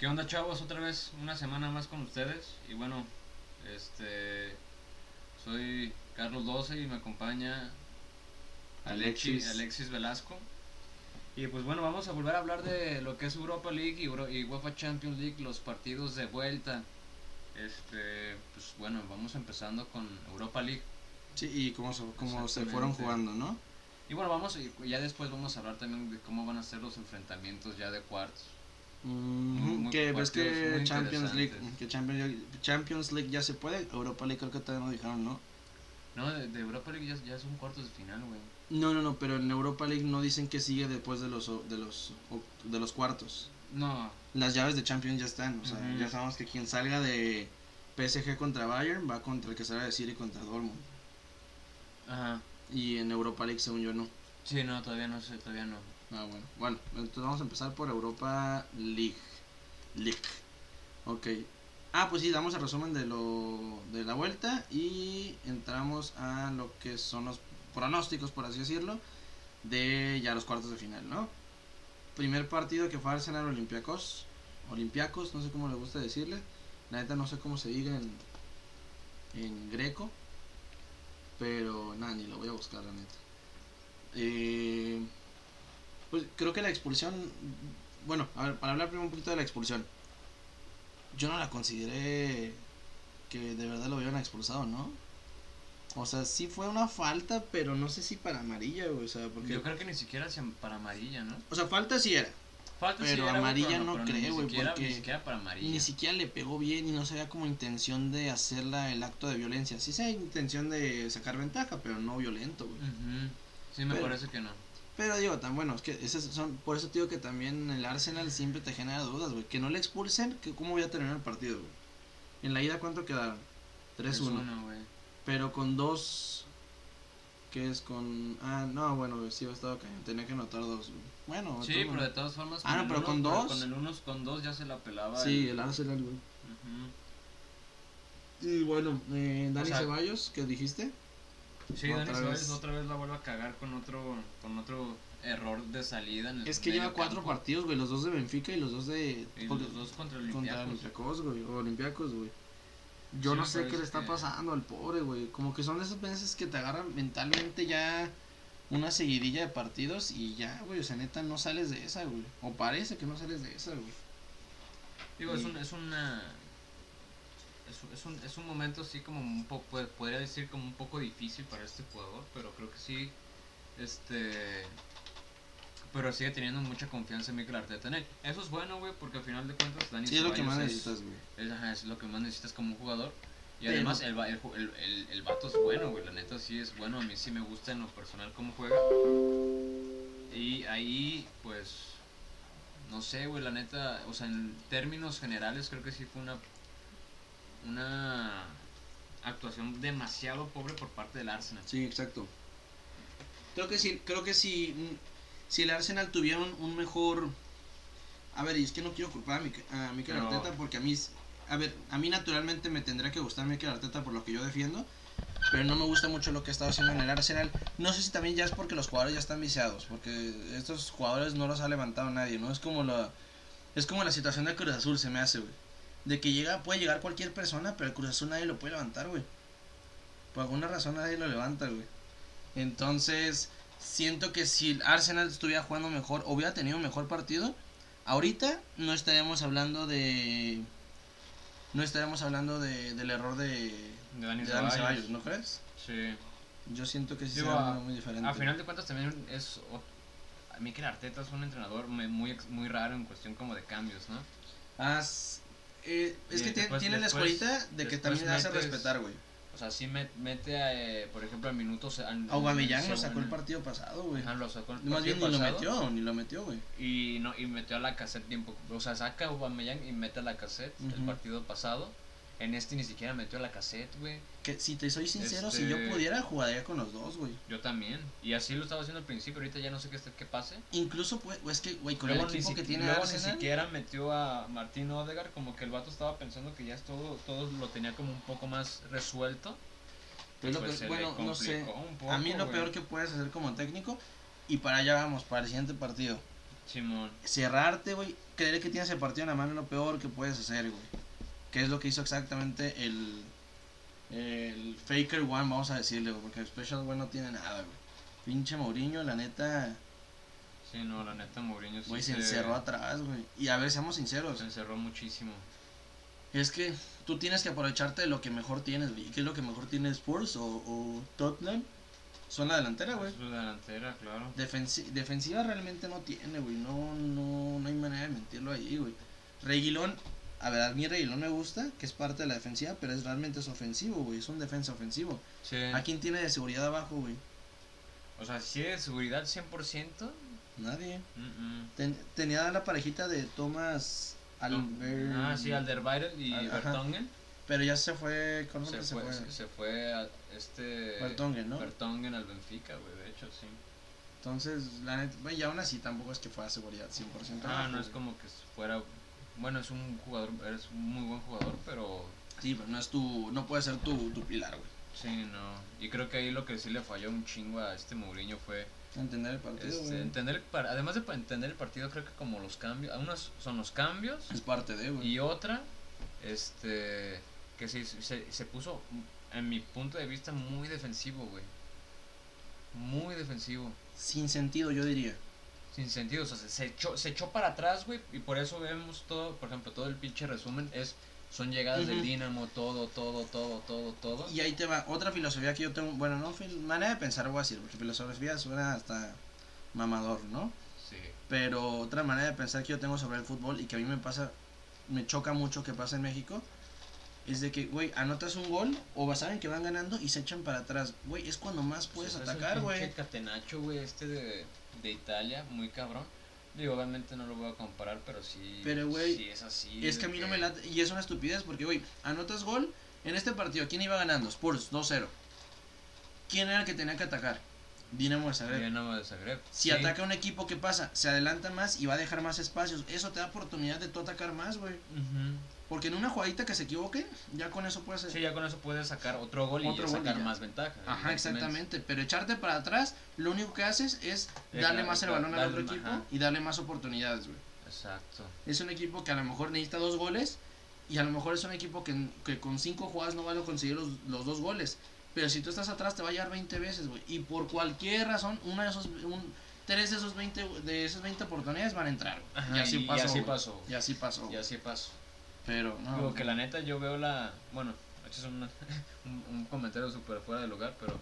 ¿Qué onda chavos? Otra vez una semana más con ustedes y bueno, este soy Carlos 12 y me acompaña Alexis, Alexis Velasco. Y pues bueno, vamos a volver a hablar de lo que es Europa League y, Euro y UEFA Champions League, los partidos de vuelta. Este, pues bueno, vamos empezando con Europa League. Sí, y cómo, se, cómo se fueron jugando, ¿no? Y bueno, vamos ya después vamos a hablar también de cómo van a ser los enfrentamientos ya de cuartos. Mm, que ves que Champions League, que Champions, League ya se puede, Europa League creo que todavía no dijeron, ¿no? No, de, Europa League ya, ya, son cuartos de final, güey. No, no, no, pero en Europa League no dicen que sigue después de los de los de los cuartos. No. Las llaves de Champions ya están, o sea, ya sabemos que quien salga de PSG contra Bayern va contra el que salga de City contra Dortmund. Ajá. Y en Europa League según yo no. Sí, no, todavía no sé, todavía no. Ah, bueno. Bueno, entonces vamos a empezar por Europa League. League. Ok. Ah, pues sí, damos el resumen de lo de la vuelta y entramos a lo que son los pronósticos, por así decirlo, de ya los cuartos de final, ¿no? Primer partido que fue Arsenal Olympiacos. Olympiacos, no sé cómo le gusta decirle. La neta no sé cómo se diga en, en greco. Pero nada, ni lo voy a buscar, la neta. Eh, pues creo que la expulsión. Bueno, a ver, para hablar primero un poquito de la expulsión. Yo no la consideré que de verdad lo hubieran expulsado, ¿no? O sea, sí fue una falta, pero no sé si para amarilla, o sea, porque... Yo creo que ni siquiera para amarilla, ¿no? O sea, falta sí era. Falta pero amarilla no, creo, güey, porque ni siquiera para amarilla. Ni siquiera le pegó bien y no se veía como intención de hacerla el acto de violencia. Sí se intención de sacar ventaja, pero no violento, güey. Sí, me parece que no. Pero digo, tan bueno, es que esas son, por eso digo que también el Arsenal siempre te genera dudas, güey. Que no le expulsen, que cómo voy a terminar el partido, güey. En la ida, ¿cuánto quedaron? 3-1. güey. Pero con dos. Que es con. Ah, no, bueno, sí, ha estado cañón. Tenía que anotar dos, güey. Bueno, sí, pero de todas formas. Ah, no, pero con dos. Con el uno con dos ya se la pelaba. Sí, el, Arsenal, güey. Y bueno, eh, Dani Ceballos, ¿qué dijiste? Sí, Dani Ceballos otra vez la vuelve a cagar con otro, con otro error de salida. En el es que lleva cuatro partidos, güey, los dos de Benfica y los dos de... Y los dos contra Olympiacos. güey, o Olympiacos, güey. Yo no sé qué le está pasando al pobre, güey. Como que son de esas veces que te agarran mentalmente ya una seguidilla de partidos y ya, güey, o sea, neta, no sales de esa, güey. O parece que no sales de esa, güey. Digo, es, un, es una es, un, es un momento así como un poco, podría decir como un poco difícil para este jugador, pero creo que sí, este, pero sigue teniendo mucha confianza en Mikel Arteta en él. Eso es bueno, güey, porque al final de cuentas Dani sí, es lo que más necesitas, güey. Es, lo que más necesitas como un jugador. Y además el, el, el, el, vato es bueno, güey, la neta sí es bueno, a mí sí me gusta en lo personal cómo juega. Y ahí, pues, no sé, güey, la neta, o sea, en términos generales creo que sí fue una una actuación demasiado pobre por parte del Arsenal. Sí, exacto. Creo que sí, creo que si, si el Arsenal tuviera un, mejor... A ver, y es que no quiero culpar a, mi, a Mikel Arteta porque a mí, a ver, a mí naturalmente me tendría que gustar Mikel Arteta por lo que yo defiendo, pero no me gusta mucho lo que está haciendo en el Arsenal. No sé si también ya es porque los jugadores ya están viciados, porque estos jugadores no los ha levantado nadie, ¿no? Es como la, es como la situación de Cruz Azul se me hace, güey de que llega, puede llegar cualquier persona, pero el Cruz Azul nadie lo puede levantar, güey. Por alguna razón nadie lo levanta, güey. Entonces, siento que si el Arsenal estuviera jugando mejor, o hubiera tenido un mejor partido, ahorita no estaríamos hablando de. No estaríamos hablando de, del error de, de Dani, Ceballos. ¿no crees? Sí. Yo siento que sí sería muy diferente. A final de cuentas también es... A mí que Arteta es un entrenador muy, muy raro en cuestión como de cambios, ¿no? Ah, eh, es que tiene la escuelita de que también le hace respetar, güey. O sea, sí mete, eh, por ejemplo, a minutos. Aubameyang lo sacó el partido pasado, güey. lo sacó el Más bien ni lo metió, ni lo metió, güey. Y, no, y metió a la cassette tiempo. O sea, saca a Aubameyang y mete a la cassette el partido pasado. En este ni siquiera metió la cassette, güey. Que si te soy sincero, si yo este, pudiera, jugaría con los dos, güey. Yo también. Y así lo estaba haciendo al principio, ahorita ya no sé qué, qué pase. Incluso, pues, es que, güey, con el equipo que tiene luego ni siquiera metió a Martín Odegar, como que el vato estaba pensando que ya todo, todo lo tenía como un poco más resuelto. Pues lo que, bueno, no sé. a mí lo peor que puedes hacer como técnico, y para allá vamos, para el siguiente partido. Simón. Cerrarte, güey. Creer que tienes el partido en la mano es lo peor que puedes hacer, güey. Que es lo que hizo exactamente el. El Faker One, vamos a decirle, güey. Porque el Special One no tiene nada, güey. Pinche Mourinho, la neta. Sí, no, la neta, Mourinho sí. Güey, se encerró atrás, güey. Y a ver, seamos sinceros. Se encerró muchísimo. Es que tú tienes que aprovecharte de lo que mejor tienes, güey. ¿Qué es lo que mejor tiene Spurs o, o Tottenham? Son la delantera, güey. La delantera, claro. Defensi defensiva realmente no tiene, güey. No, no, no hay manera de mentirlo ahí, güey. Reguilón, a ver, a mí Reguilón me gusta, que es parte de la defensiva, pero es realmente es ofensivo, güey. Es un defensa ofensivo. Sí. ¿A quién tiene de seguridad abajo, güey? O sea, si de seguridad 100%. Nadie. Mm, mm. Ten- tenía la parejita de Thomas Alder... Ah, sí, Alderweireld y Al-. Vertonghen. Pero ya se fue, ¿cómo Se, se fue, fue? se, fue a este. Vertonghen, ¿no? Vertonghen al Benfica, güey, de hecho, sí. Entonces, la neta, güey, y aún así tampoco es que fuera seguridad 100%. Ah, no es como que fuera. Bueno, es un jugador, eres un muy buen jugador, pero Sí, pero no es tu, no puede ser tu, tu pilar, güey. sí, no. Y creo que ahí lo que sí le falló un chingo a este Mourinho fue Entender el partido, este, güey. entender, el par- además de entender el partido, creo que como los cambios, unos son los cambios Es parte de, güey. y otra, este, que se, se, se puso, en mi punto de vista, muy defensivo, güey. Muy defensivo. Sin sentido, yo diría. Sin sentido, o sea, se, echó, se echó para atrás, güey, y por eso vemos todo, por ejemplo, todo el pinche resumen es, son llegadas del. Dinamo, todo, todo, todo, todo, todo. Y ahí te va otra filosofía que yo tengo. Bueno, no, manera de pensar, voy a decir, porque filosofía suena hasta mamador, ¿no? Sí. Pero otra manera de pensar que yo tengo sobre el fútbol y que a mí me pasa, me choca mucho que pasa en México, es de que, güey, anotas un gol o saben que van ganando y se echan para atrás. Güey, es cuando más puedes atacar, güey. catenacho, güey, este de, de Italia, muy cabrón. Digo, obviamente no lo voy a comparar, pero sí. Pero, güey, sí es así. Es que a mí no me late. Y es una estupidez porque, güey, anotas gol en este partido. ¿Quién iba ganando? Spurs 2-0. ¿Quién era el que tenía que atacar? Dinamo de Zagreb. Dinamo de Zagreb. Si Sí. ataca un equipo, ¿qué pasa? Se adelanta más y va a dejar más espacios. Eso te da oportunidad de tú atacar más, güey. Ujú. Porque en una jugadita que se equivoque, ya con eso puedes. Sí, ya con eso puedes sacar otro gol Otro y gol sacar más ventaja. Ajá, exactamente. Pero echarte para atrás, lo único que haces es darle más el balón al otro equipo ajá. y darle más oportunidades, güey. Exacto. Es un equipo que a lo mejor necesita dos goles y a lo mejor es un equipo que, que con cinco jugadas no van a conseguir los, los dos goles. Pero si tú estás atrás te va a llegar 20 veces, güey. Y por cualquier razón, una de esos, un, tres de esos 20, de esas 20 oportunidades van a entrar. Ajá, y así y- y pasó. así pasó. Y así pasó. Y así pasó. Pero no. Digo que la neta yo veo la. Bueno, esto es un, un comentario súper fuera de lugar, pero.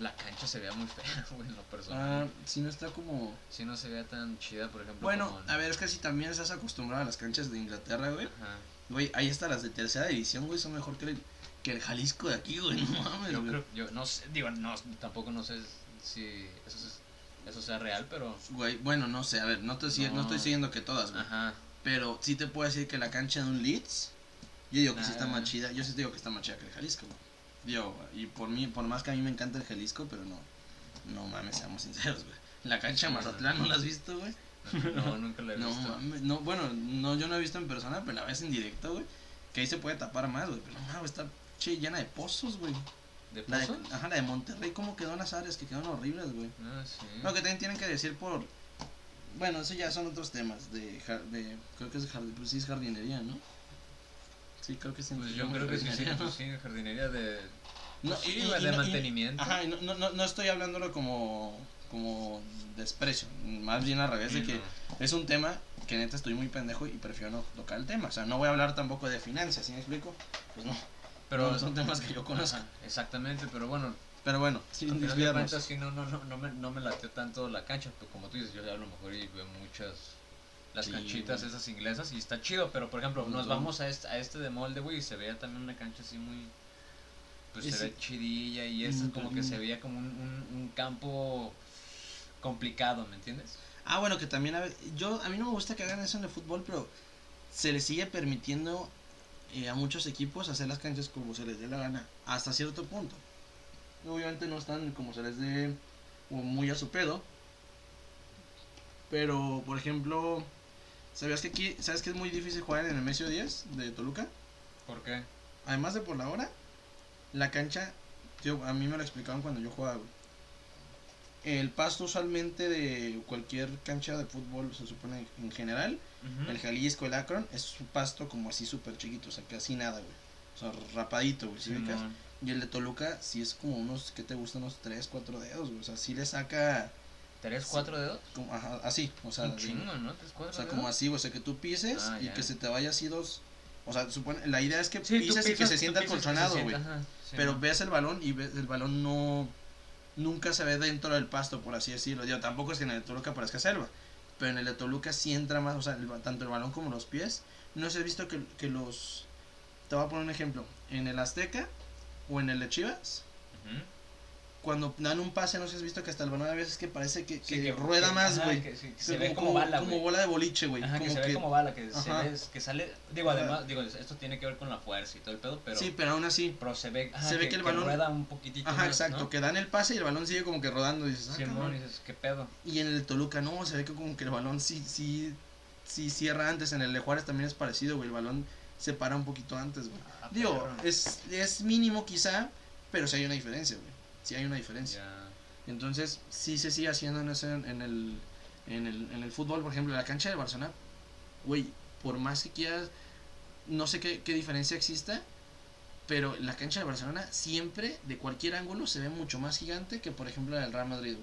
La cancha se veía muy fea, güey, en lo Ah, personal. si no está como. Si no se veía tan chida, por ejemplo. Bueno, como en- a ver, es que si también estás acostumbrado a las canchas de Inglaterra, güey. Ajá. Güey, ahí está las de tercera división, güey, son mejor que el, que el Jalisco de aquí, güey. No mames, Yo güey. creo, yo no sé, digo, no, tampoco no sé si eso, es- eso sea real, pero. Güey, bueno, no sé, a ver, no, te, no. No. estoy siguiendo que todas, güey. Ajá. Pero sí te puedo decir que la cancha de un Leeds, yo digo que sí está Ah. más chida. Yo sí te digo que está más chida que el Jalisco, güey. Digo, y por mí, por más que a mí me encanta el Jalisco, pero no, no mames, seamos sinceros, güey. La cancha de Mazatlán, ¿no la has visto, güey? No, nunca la he No visto. mames, no, bueno, no, yo no he visto en persona, pero la ves en directo, güey. Que ahí se puede tapar más, güey. Pero no mames, está che, llena de pozos, güey. ¿De La de, pozos? ajá, la de Monterrey, ¿cómo quedó en las áreas? Que quedaron horribles, güey. Ah, sí. No, que también tienen que decir por. Bueno, eso ya son otros temas. De, de creo que es, pues sí es jardinería, ¿no? Sí, creo que sí. Pues yo creo que sí, sí, jardinería, ¿no? sí, jardinería de. No, sí, y- güey, y de y- mantenimiento. Ajá, y no, no, no, no estoy hablándolo como, como desprecio. Más bien al revés, de que no. es un tema que neta estoy muy pendejo y prefiero no tocar el tema. O sea, no voy a hablar tampoco de finanzas, ¿sí me explico? Pues no. Pero no, son temas que yo conozco. Ajá, exactamente, pero bueno, Pero bueno, sin desviarnos. cuentas sí no, no, no, no, me, no me latió tanto la cancha, pero como tú dices, yo a lo mejor y veo muchas las Sí, canchitas güey. esas inglesas y está chido, pero por ejemplo, Nos vamos. a este, a este de molde, güey, y se veía también una cancha así muy pues Y se sí. ve chidilla y esta Mm, como que se veía como un, un, un campo complicado, ¿me entiendes? Ah, bueno, que también a, yo a mí no me gusta que hagan eso en el fútbol, pero se les sigue permitiendo eh, a muchos equipos hacer las canchas como se les dé la gana, hasta cierto punto. Obviamente no están como se les dé o muy a su pedo. Pero, por ejemplo, ¿sabías que aquí, sabes que es muy difícil jugar en el Mesio 10 de Toluca? ¿Por qué? Además de por la hora, la cancha, yo, a mí me lo explicaban cuando yo jugaba, el pasto usualmente de cualquier cancha de fútbol, se supone en general, el Jalisco, el Akron, es un pasto como así súper chiquito, o sea, casi nada, güey. O sea, rapadito, güey, Y el de Toluca sí es como unos, ¿qué te gustan? Unos 3, 4 dedos, güey. O sea, sí le saca... ¿Tres, cuatro dedos? Como, ajá, así, o sea... Un chingo, ¿no? ¿Tres, cuatro O sea, como así, o sea, que tú pises ah, y que se te vaya así dos... O sea, supone, la idea es que pises, y que se sienta colchonado, güey. Pero ves el balón y ves, el balón no nunca se ve dentro del pasto, por así decirlo. Yo tampoco es que en el de Toluca parezca selva, pero en el de Toluca sí entra más, o sea, tanto el balón como los pies. No se ha visto que, que los... Te voy a poner un ejemplo. En el Azteca o en el de Chivas, cuando dan un pase, no sé si has visto que hasta el balón a veces que parece que, que, rueda más, güey. se, ve como, bala, Como bola de boliche, güey. Ajá, que se ve como bala, que, se ve, que sale. Digo, además, digo, esto tiene que ver con la fuerza y todo el pedo, pero. Sí, pero aún así. Pero se ve, se ve que, el balón. rueda un poquitito. Ajá, exacto. Que dan el pase y el balón sigue como que rodando. Y dices, ah, Simón, dices, ¿qué pedo? Y en el Toluca, no, se ve que como que el balón sí, sí, sí cierra antes. En el de Juárez también es parecido, güey. El balón se para un poquito antes, güey. Ah, digo, es, es mínimo quizá, pero sí hay una diferencia, güey. Sí hay una diferencia. Entonces, sí se sigue haciendo en, ese, en, el, en, el, en el fútbol, por ejemplo, la cancha de Barcelona, güey, por más que quieras, no sé qué, qué diferencia exista, pero la cancha de Barcelona siempre, de cualquier ángulo, se ve mucho más gigante que, por ejemplo, la del Real Madrid.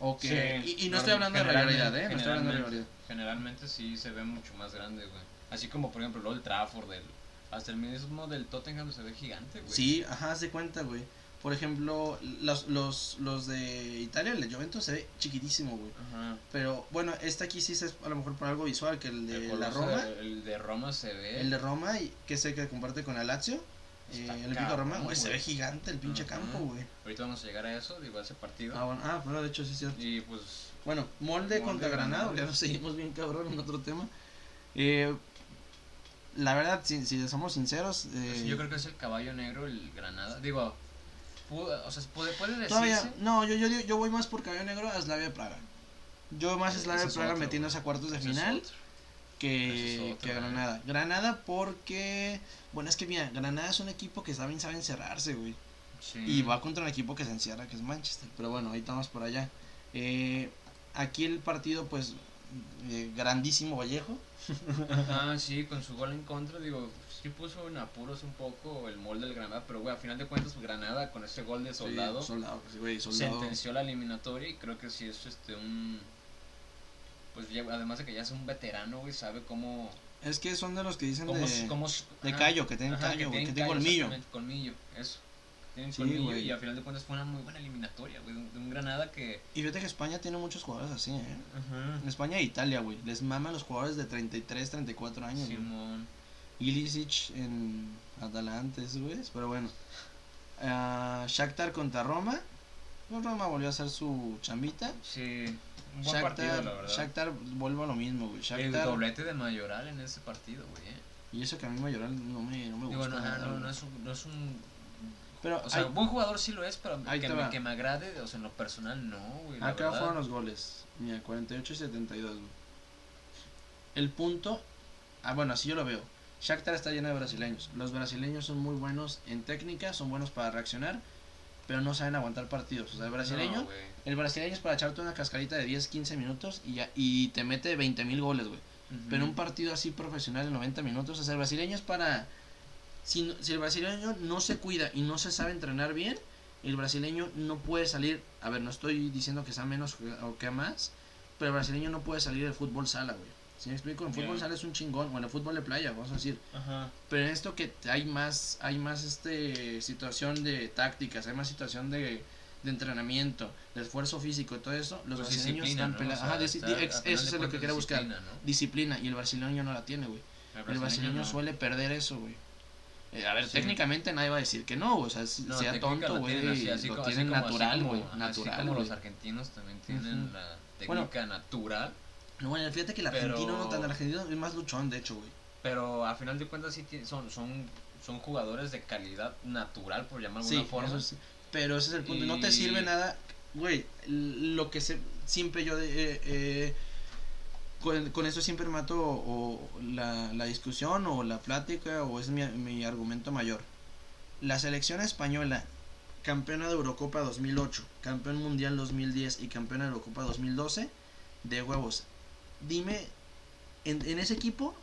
O que, y, no estoy hablando de realidad, ¿eh? No estoy hablando de realidad. Generalmente sí se ve mucho más grande, güey. Así como, por ejemplo, el Trafford, del, hasta el mismo del Tottenham se ve gigante, güey. Sí, ajá, de cuenta, güey. Por ejemplo, los, los, los de Italia, el de Juventus se ve chiquitísimo, güey. Pero bueno, este aquí sí es a lo mejor por algo visual, que el de la Roma. el de Roma se ve. El de Roma, y que sé que comparte con el Lazio. Eh, el de Roma, güey, se ve gigante el pinche campo, güey. Ahorita vamos a llegar a eso, digo, a ese partido. Ah, bueno, ah, bueno de hecho sí es cierto. Y pues. Bueno, molde, contra Granada, ya nos seguimos bien cabrón en otro tema. Eh, la verdad, si, si somos sinceros. Eh, yo creo que es el caballo negro, el Granada. Digo, o sea, puede, puede decirse. no, yo, yo, yo voy más por Caballo Negro a Slavia Praga. Yo más a Slavia Praga metiéndose a cuartos de final que, que Granada. Granada porque, bueno, es que mira, Granada es un equipo que saben, saben encerrarse, güey. Y va contra un equipo que se encierra, que es Manchester. Pero bueno, ahí estamos por allá. Eh, aquí el partido, pues, eh, grandísimo Vallejo. ah, sí, con su gol en contra, digo, sí puso en apuros un poco el molde del Granada, pero güey, a final de cuentas pues, Granada con ese gol de soldado, soldado, pues, sentenció la eliminatoria y creo que sí es este un pues además de que ya es un veterano, güey, sabe cómo es que son de los que dicen de, de callo, que tienen callo, que tienen colmillo. Colmillo, eso. Tienen colmillo y a final de cuentas fue una muy buena eliminatoria, güey, de un Granada que... Y fíjate que España tiene muchos jugadores así, ¿eh? En España e Italia, güey, les maman los jugadores de 33, 34 años. Simón. Ilicic en Atalanta, güey. Pero bueno. Uh, Shakhtar contra Roma. Roma volvió a hacer su chambita. Sí. Un buen partido, la verdad. Shakhtar vuelve a lo mismo, güey. El doblete de Mayoral en ese partido, güey. Eh. Y eso que a mí Mayoral no me, no me gusta. no, no, no, es un, no es un pero o sea, un buen jugador sí lo es, pero que me, que me, agrade, o sea, en lo personal no, güey. Acá fueron los goles. Mira, 48 y 72, güey. El punto. Ah, bueno, así yo lo veo. Shakhtar está lleno de brasileños. Los brasileños son muy buenos en técnica, son buenos para reaccionar, pero no saben aguantar partidos. O sea, el brasileño, el brasileño es para echarte una cascarita de 10, 15 minutos y ya y te mete 20 mil goles, güey. Pero un partido así profesional de 90 minutos, o sea, el brasileño es para... Si, si el brasileño no se cuida y no se sabe entrenar bien, el brasileño no puede salir... A ver, no estoy diciendo que sea menos o que más, pero el brasileño no puede salir del fútbol sala, güey. Si me explico, en fútbol sales un chingón, o en el fútbol de playa, vamos a decir. Pero en esto que hay más, hay más este situación de tácticas, hay más situación de, de entrenamiento, de esfuerzo físico y todo eso, los pues brasileños están peleando. Ajá, eso es lo que quiero buscar. Disciplina, y el brasileño no la tiene, güey. El brasileño, suele perder eso, güey. Eh, a ver, técnicamente nadie va a decir que no, o sea, sea tonto, güey, lo tienen natural, güey, natural. Así como los argentinos también tienen la técnica natural no, bueno, fíjate que el argentino no tan argentino es más luchón, de hecho, güey. Pero a final de cuentas sí son, son, son jugadores de calidad natural, por llamarlo de alguna forma. sí. Pero ese es el punto. No te sirve nada, güey. Lo que se, siempre yo eh, eh, con, con, eso siempre mato o, la, la, discusión o la plática o es mi, mi argumento mayor. La selección española campeona de Eurocopa 2008, campeón mundial 2010 y campeona de Eurocopa 2012, de huevos. Dime, en, ese equipo,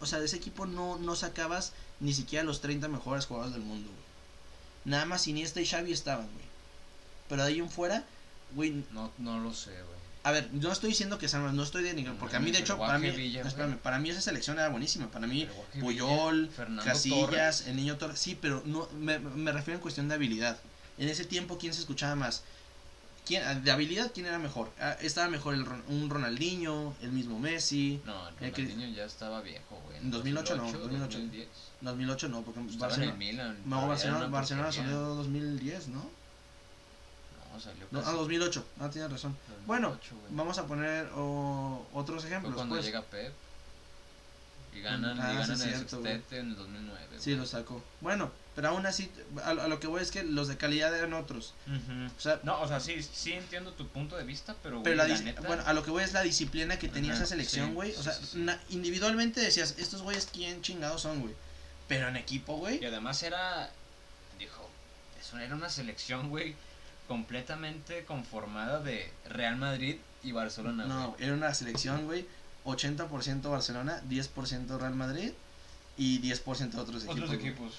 o sea, de ese equipo no, no sacabas ni siquiera los 30 mejores jugadores del mundo, güey. Nada más Iniesta y Xavi estaban, güey. Pero de ahí en fuera, güey, No, no lo sé, güey. A ver, no estoy diciendo que sean, no estoy denigrando, porque a mí de hecho, para mí, Villa, espérame, para mí esa selección era buenísima, para mí Puyol, Villa, Casillas, Torres. el niño Torres, sí, pero no me, me refiero en cuestión de habilidad. En ese tiempo, ¿quién se escuchaba más? ¿Quién, de habilidad, ¿quién era mejor? Ah, estaba mejor el, un Ronaldinho, el mismo Messi. No, el que- Ronaldinho ya estaba viejo, güey. En 2008 no, 2008. 2010. 2008 no, porque Estaba en el Barcelona, Milan. no, Barcelona, Barcelona salió 2010, ¿no? No, salió No, casi ah, 2008, ah, tienes razón. 2008, Bueno, güey. vamos a poner oh, otros Fue ejemplos. cuando pues. llega Pep. Y ganan, Ah, y sí, ganan el cierto, en el 2009. Sí, lo sacó. Bueno, pero aún así, a, a lo que voy es que los de calidad eran otros. Ujú. O sea, No, o sea, sí, sí entiendo tu punto de vista, pero, Pero güey, la la dis- neta, bueno, a lo que voy es la disciplina que tenía esa selección, sí, güey. o sí, sea, sí, sí. na- individualmente decías, estos güeyes quién chingados son, güey. Pero en equipo, güey. Y además era, dijo, eso era una selección, güey, completamente conformada de Real Madrid y Barcelona, No, güey. era una selección, güey. 80% Barcelona, 10% Real Madrid y 10% otros equipos. Otros equipos.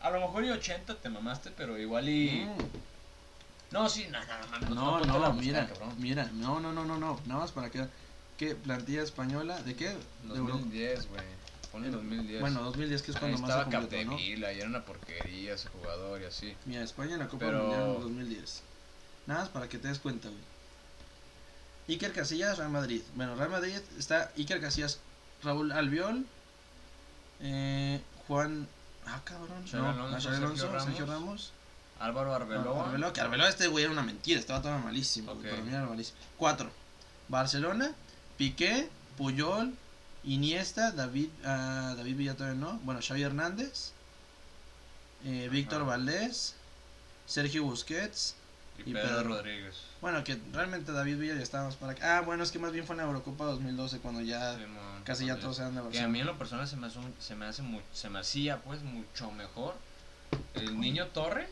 A lo mejor y 80 te mamaste, pero igual y... Mm. No, sí, no, no, no, No, no, buscar, mira, cabrón. mira, no, no, no, no, no, nada más para que, ¿qué plantilla española? ¿De qué? De Europa. 2010, güey. Ponle 2010. Bueno, 2010 que es Ahí cuando más se estaba completó, ¿no? Y era una porquería ese jugador y así. Mira, España en la Copa Pero- Mundial en 2010. Nada más para que te des cuenta, güey. Iker Casillas, Real Madrid. Bueno, Real Madrid está Iker Casillas, Raúl Albiol, eh, Juan. Ah, cabrón. No, Alonso, Xabi Sergio Alonso, Ramos. Sergio Ramos. Álvaro Arbeloa. Arbeloa, que Arbeloa este güey era una mentira, estaba todo malísimo. güey, Ok. Para mí era malísimo. Cuatro. Barcelona, Piqué, Puyol, Iniesta, David, ah, David Villa todavía no. Bueno, Xavi Hernández, eh, Víctor. Valdés, Sergio Busquets. Y y Pedro, Pedro. Rodríguez. Bueno, que realmente David Villa ya estábamos para acá. Ah, bueno, es que más bien fue en la Eurocopa 2012 cuando ya casi ya todos eran de Que a Barcelona. mí en lo personal se me, hace se me hace mu- se me hacía pues mucho mejor el niño Torres,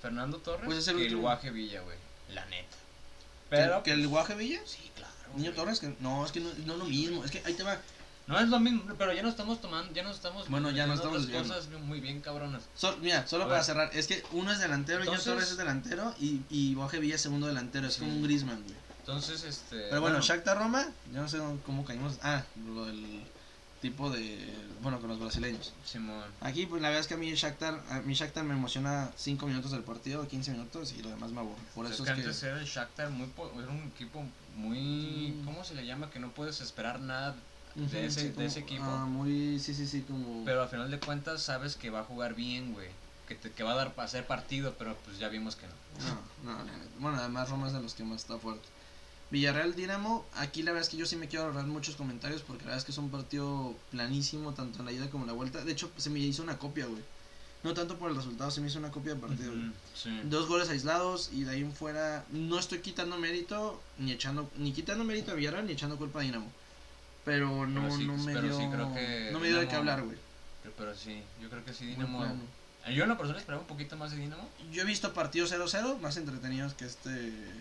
Fernando Torres, Pues es el que el. Guaje Villa, güey. La neta. ¿Que- Pero ¿Que el pues, Guaje Villa? Sí, claro. Niño. Torres, que no, es que no, no es lo mismo. Es que ahí te va. No es lo mismo, pero ya no estamos tomando, ya no estamos Bueno, ya no estamos otras cosas muy bien cabronas. Sol- mira, solo para cerrar, es que uno es delantero, Entonces- Torres es delantero y, y Guaje Villa es segundo delantero. Es Sí. como un Griezmann, güey. Entonces, este Pero bueno, Shakhtar Roma, yo no sé cómo caímos. Ah, lo del tipo de. Bueno, con los brasileños. Simón. Aquí, pues la verdad es que a mí Shakhtar, a mí Shakhtar me emociona 5 minutos del partido, 15 minutos y lo demás me aburre. Por eso es que que. antes era el Shakhtar muy era un equipo muy Mm. ¿cómo se le llama? que no puedes esperar nada De ese, sí, de como- ese equipo. Ah, muy. Sí, sí, sí, como. Pero al final de cuentas sabes que va a jugar bien, güey. Que, te, que va a dar para hacer partido, pero pues ya vimos que no. No, no, no, no. Bueno, además Roma es de los que más está fuerte. Villarreal Dinamo, aquí la verdad es que yo sí me quiero ahorrar muchos comentarios porque la verdad es que es un partido planísimo, tanto en la ida como en la vuelta. De hecho, se me hizo una copia, güey. No tanto por el resultado, se me hizo una copia del partido. Ujú, sí. Dos goles aislados y de ahí en fuera no estoy quitando mérito ni echando ni quitando mérito a Villarreal ni echando culpa a Dinamo. Pero no Pero sí, no me pero dio sí creo que no me dio de qué hablar, güey. Pero, pero sí, yo creo que sí Dinamo. plano. Yo en la persona esperaba un poquito más de Dinamo Yo he visto partidos 0-0 más entretenidos que este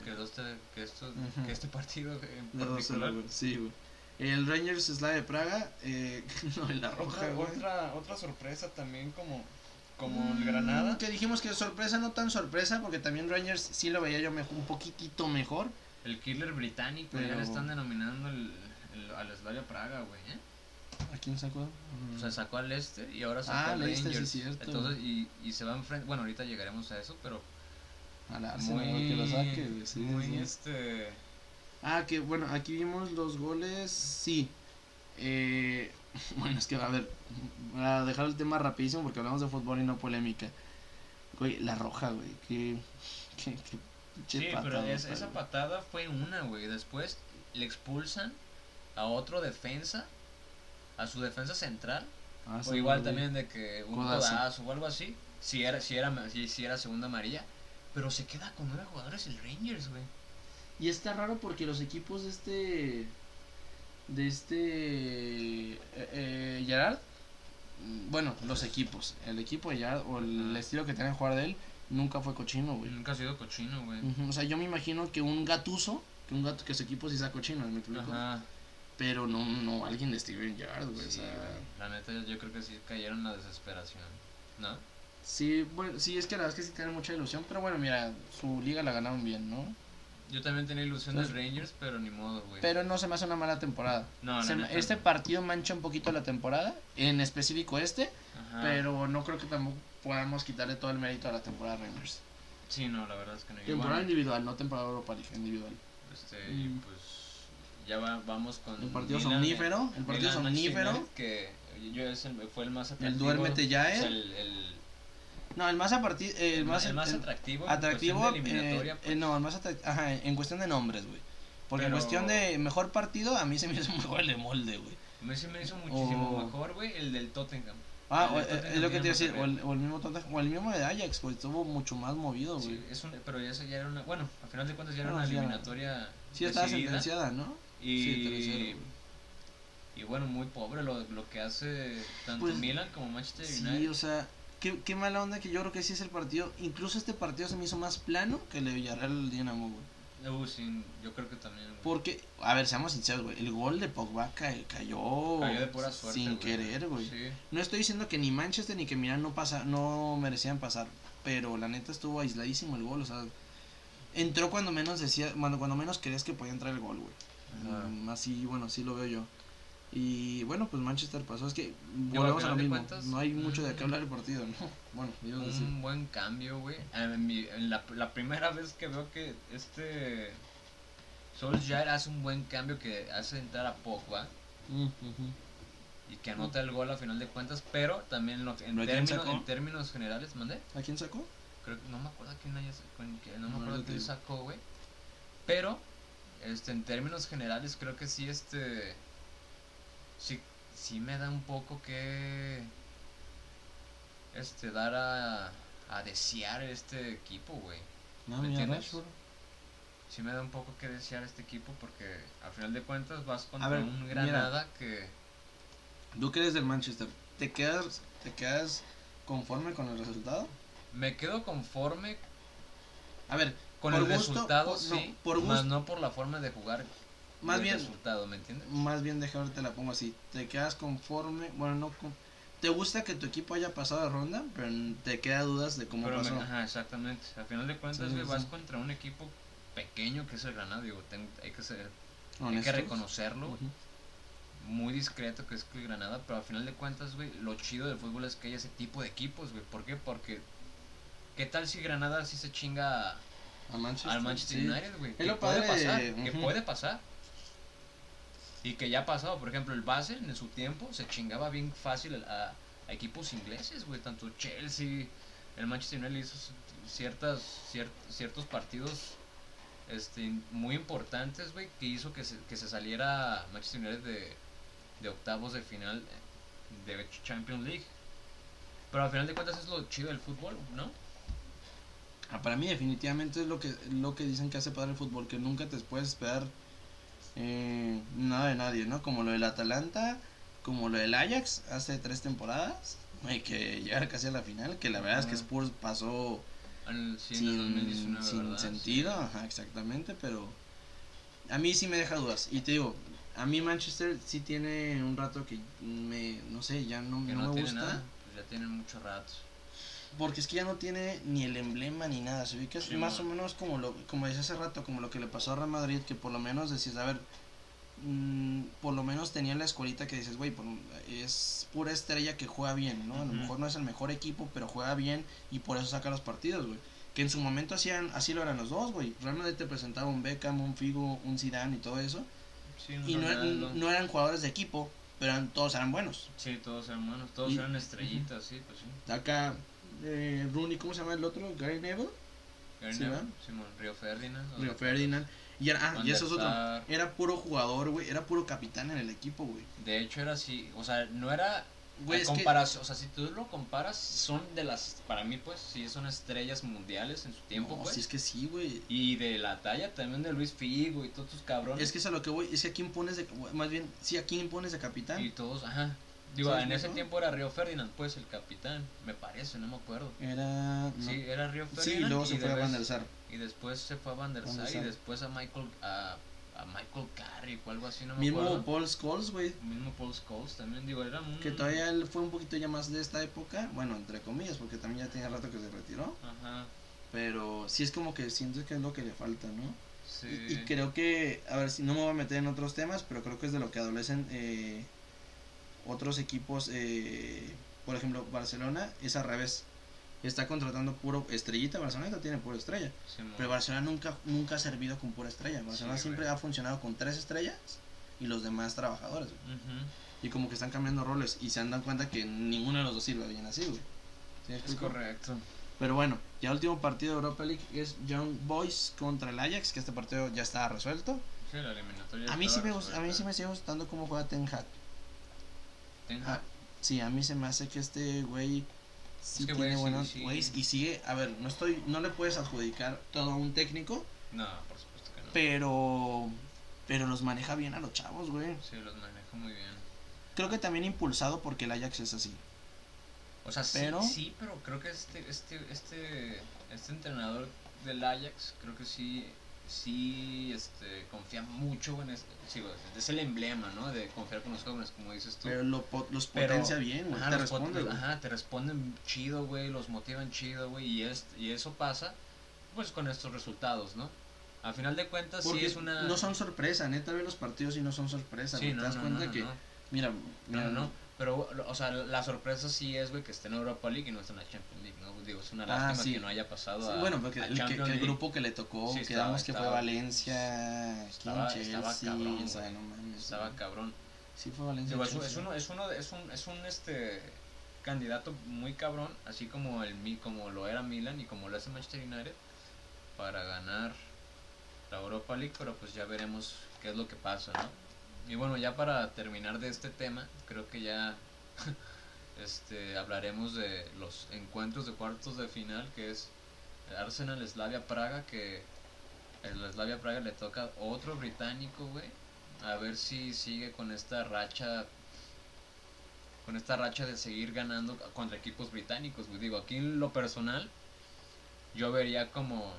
que, este, que, esto, que este partido en De 2-0, particular. Sí, güey. El Rangers Slavia de Praga, eh, no, en la roja, Otra, otra, otra sorpresa también como, como Mm, el Granada. Que dijimos que sorpresa, no tan sorpresa, porque también Rangers sí lo veía yo mejor, un poquitito mejor. El killer británico, ya le están denominando el, al Slavia Praga, güey. ¿eh? ¿A quién sacó? O sea, sacó al Leicester y ahora sacó Ah, al sí, Rangers. cierto. Entonces, y, y se va enfrente. Bueno, ahorita llegaremos a eso, pero Al Arsenal, muy. que lo saque, güey, sí, muy sí. este. Ah, que bueno, aquí vimos los goles, sí. Eh, bueno, es que a ver, a dejar el tema rapidísimo porque hablamos de fútbol y no polémica. Güey, la roja, güey, que... que, que Sí, pero es- esa patada fue una, güey. Después le expulsan a otro defensa, a su defensa central. Ah, o igual también de que un Codazo. o algo así. Si era, si era, si, si era segunda amarilla. Pero se queda con nueve jugadores el Rangers, güey. Y está raro porque los equipos de este. De este. Eh, eh, Gerard. mm, Bueno, los equipos. El equipo de Gerard o el estilo que tienen jugar de él. nunca fue cochino, güey. Nunca ha sido cochino, güey. O sea, yo me imagino que un gatuso, que un gato, que su equipo sí sea cochino, ¿me explico? Ajá. Pero no, no alguien de Steven Gerrard, güey. o sea... La neta, yo creo que sí cayeron en la desesperación, ¿no? Sí, bueno, sí, es que la verdad es que sí tienen mucha ilusión, pero bueno, mira, su liga la ganaron bien, ¿no? Yo también tenía ilusión de Rangers, pero ni modo, güey. Pero no se me hace una mala temporada. No, no, Este partido mancha un poquito la temporada, en específico este, pero no creo que tampoco podamos quitarle todo el mérito a la temporada Rangers. Sí, no, la verdad es que no. Temporada individual, no temporada Europa League, individual. Este, mm. pues ya vamos con... El partido somnífero, el partido somnífero. Que yo ese fue el más atractivo. El duérmete ya, ¿eh? el no, el más, el más, el más atractivo. Atractivo. Eh, pues. no, el más atractivo. Ajá, en cuestión de nombres, güey. Porque en cuestión de mejor partido, a mí se me hizo mejor el de molde, güey. A mí se me hizo muchísimo mejor, güey, el del Tottenham. Ah, es lo que te iba a decir, o el, o el, mismo Tottenham, o el mismo de Ajax, güey, estuvo mucho más movido, güey. Sí, es un, pero ya, ya era una, bueno, al final de cuentas ya era una eliminatoria Sí, estaba sentenciada, ¿no? Y, sí, y bueno, muy pobre lo, lo que hace tanto pues, Milan como Manchester United. Sí, o sea, qué, qué mala onda que yo creo que sí es el partido. Incluso este partido se me hizo más plano que el de Villarreal el Dinamo, güey. Uh, sí, yo creo que también. Porque, a ver, seamos sinceros, güey. El gol de Pogba cayó, cayó de pura suerte, sin querer, güey. No estoy diciendo que ni Manchester ni que Milan no, pasa, no merecían pasar. Pero la neta estuvo aisladísimo el gol. O sea, entró cuando menos decía, cuando, cuando menos crees que podía entrar el gol, güey. Mm, así, bueno, así lo veo yo. Y bueno, pues Manchester pasó. Es que volvemos a lo mismo. no hay mucho de qué hablar del partido, ¿no? Bueno, un decir. buen cambio, güey. En la, la, primera vez que veo que este Solskjaer hace un buen cambio que hace entrar a Pogba. Y que anota el gol a final de cuentas, pero también en, términos, en términos generales, ¿mandé? ¿A quién sacó? Creo que no me acuerdo a quién haya, no me acuerdo quién sacó, güey. Pero este en términos generales creo que sí este sí, sí me da un poco que este dar a, a desear este equipo, güey. No, ¿Me entiendes? Sí me da un poco que desear este equipo porque al final de cuentas vas contra un Granada que... Tú que eres del Manchester, ¿te quedas, ¿te quedas conforme con el resultado? Me quedo conforme... A ver, con el resultado, sí, por más no por la forma de jugar más bien resultado, ¿me entiendes? Más bien déjame te la pongo así, te quedas conforme, bueno, no te gusta que tu equipo haya pasado de ronda, pero te queda dudas de cómo pasó. ajá, exactamente. Al final de cuentas, vas contra un equipo pequeño que es el Granada, digo, hay que ser hay que reconocerlo, Muy discreto que es el Granada, pero al final de cuentas, güey, lo chido del fútbol es que hay ese tipo de equipos, güey. ¿Por qué? Porque ¿qué tal si Granada sí se chinga al Manchester United, güey? ¿Qué puede pasar? ¿Qué puede pasar? Y que ya ha pasado, por ejemplo, el base en su tiempo se chingaba bien fácil a, equipos ingleses, güey. Tanto Chelsea, el Manchester United hizo ciertas, ciertos partidos este, muy importantes, güey, que hizo que se, que se saliera Manchester United de, de octavos de final de Champions League. Pero al final de cuentas es lo chido del fútbol, ¿no? Ah, para mí definitivamente es lo que, lo que dicen que hace para el fútbol, que nunca te puedes esperar eh, nada de nadie, ¿no? Como lo del Atalanta, como lo del Ajax hace tres temporadas, hay que llegar casi a la final, que la verdad es que Spurs pasó sin, sentido, ajá, exactamente, pero a mí sí me deja dudas. Y te digo, a mí Manchester sí tiene un rato que me, no sé, ya no, me gusta. pues ya tienen mucho rato. Porque es que ya no tiene ni el emblema ni nada. Se ve que es más o menos como lo como decía hace rato, como lo que le pasó a Real Madrid, que por lo menos decías, a ver, mmm, por lo menos tenía la escuelita que dices, güey, es pura estrella que juega bien, ¿no? A lo mejor no es el mejor equipo, pero juega bien y por eso saca los partidos, güey. Que en su momento hacían, así lo eran los dos, güey. Real Madrid te presentaba un Beckham, un Figo, un Zidane y todo eso. y no, no, eran jugadores de equipo, pero todos eran buenos. Sí, todos eran buenos, todos eran estrellitas, sí, pues sí. Acá eh, Rooney, ¿cómo se llama el otro? Gary Neville. Gary ¿Sí, Neville, Simón, Río Ferdinand. Río Ferdinand. Y, era, ah, y eso es otro. Era puro jugador, güey. Era puro capitán en el equipo, güey. De hecho, era así. O sea, no era. Güey, comparación, o sea, si tú lo comparas, son de las, para mí, pues, sí, son estrellas mundiales en su tiempo, no, pues. Sí, es que sí, güey. Y de la talla también de Luis Figo y todos tus cabrones. Es que es a lo que voy, es que a quién pones de, más bien, sí, a quién pones de capitán. Y todos, ajá. Digo, en ese tiempo era Río Ferdinand, pues el capitán, me parece, no me acuerdo. Era. Sí, era Río Ferdinand. Sí, y luego se fue a Van der Sar. Y después se fue a Van der Sar y después a Michael. A, a Michael Carrick o algo así, no me Mismo acuerdo. Paul Scholes, güey. Mismo Paul Scholes también, digo, era un... Que todavía él fue un poquito ya más de esta época, bueno, entre comillas, porque también ya tenía rato que se retiró. Ajá. Pero sí es como que siento que es lo que le falta, ¿no? Sí. Y, y, creo que, a ver si no me voy a meter en otros temas, pero creo que es de lo que adolecen eh, otros equipos. Eh, por ejemplo, Barcelona es al revés. Está contratando puro estrellita. Barcelona tiene pura estrella. Sí, pero Barcelona nunca, nunca ha servido con pura estrella. Barcelona Sí, siempre güey. ha funcionado con tres estrellas y los demás trabajadores. güey. Ujú. Y como que están cambiando roles y se han dado cuenta que ninguno de los dos sirve bien así, güey. ¿Sí Es correcto. Pero bueno, ya último partido de Europa League es Young Boys contra el Ajax, que este partido ya está resuelto. Sí, la eliminatoria A mí sí me gusta, a mí sí me sigue gustando cómo juega Ten Hag. Ten Ah, sí, a mí se me hace que este güey sí Es que, tiene buenos sí. güeyes y sigue, a ver, no estoy no le puedes adjudicar todo a un técnico, No, por supuesto que no. pero pero los maneja bien a los chavos, güey. Sí, los maneja muy bien. Creo que también impulsado porque el Ajax es así. O sea, Pero- sí, sí, pero creo que este, este, este, este entrenador del Ajax, creo que sí, sí, este, confía mucho en este, güey, es el emblema, ¿no? De confiar con los jóvenes, como dices tú. Pero lo, los Pero- potencia bien, güey. Ajá, Te los pot- responde, güey. ajá, te responden chido, güey, los motivan chido, güey, y, es, y eso pasa, pues, con estos resultados, ¿no? A final de cuentas, Porque sí es una... no son sorpresa, neta ve los partidos y no son sorpresa, Sí, no, Te das no, cuenta no, que mira, mira, no, no. Pero, o sea, la sorpresa sí es, güey, que esté en Europa League y no esté en la Champions League, ¿no? Digo, es una Ah, lástima sí. que no haya pasado Sí, a. bueno, porque a el, que, grupo que le tocó, Sí, quedamos estaba- que fue Valencia, estaba- en estaba Chelsea, cabrón, o sea, güey. no mames. Estaba cabrón. Sí fue Valencia. Digo, es, uno, es uno, es un, es un, este, candidato muy cabrón, así como el como lo era Milan y como lo hace Manchester United, para ganar la Europa League, pero pues ya veremos qué es lo que pasa, ¿no? Y bueno, ya para terminar de este tema, creo que ya este hablaremos de los encuentros de cuartos de final, que es Arsenal Slavia Praga, que el Slavia Praga le toca otro británico, güey. A ver si sigue con esta racha con esta racha de seguir ganando contra equipos británicos, güey. Digo, aquí en lo personal yo vería como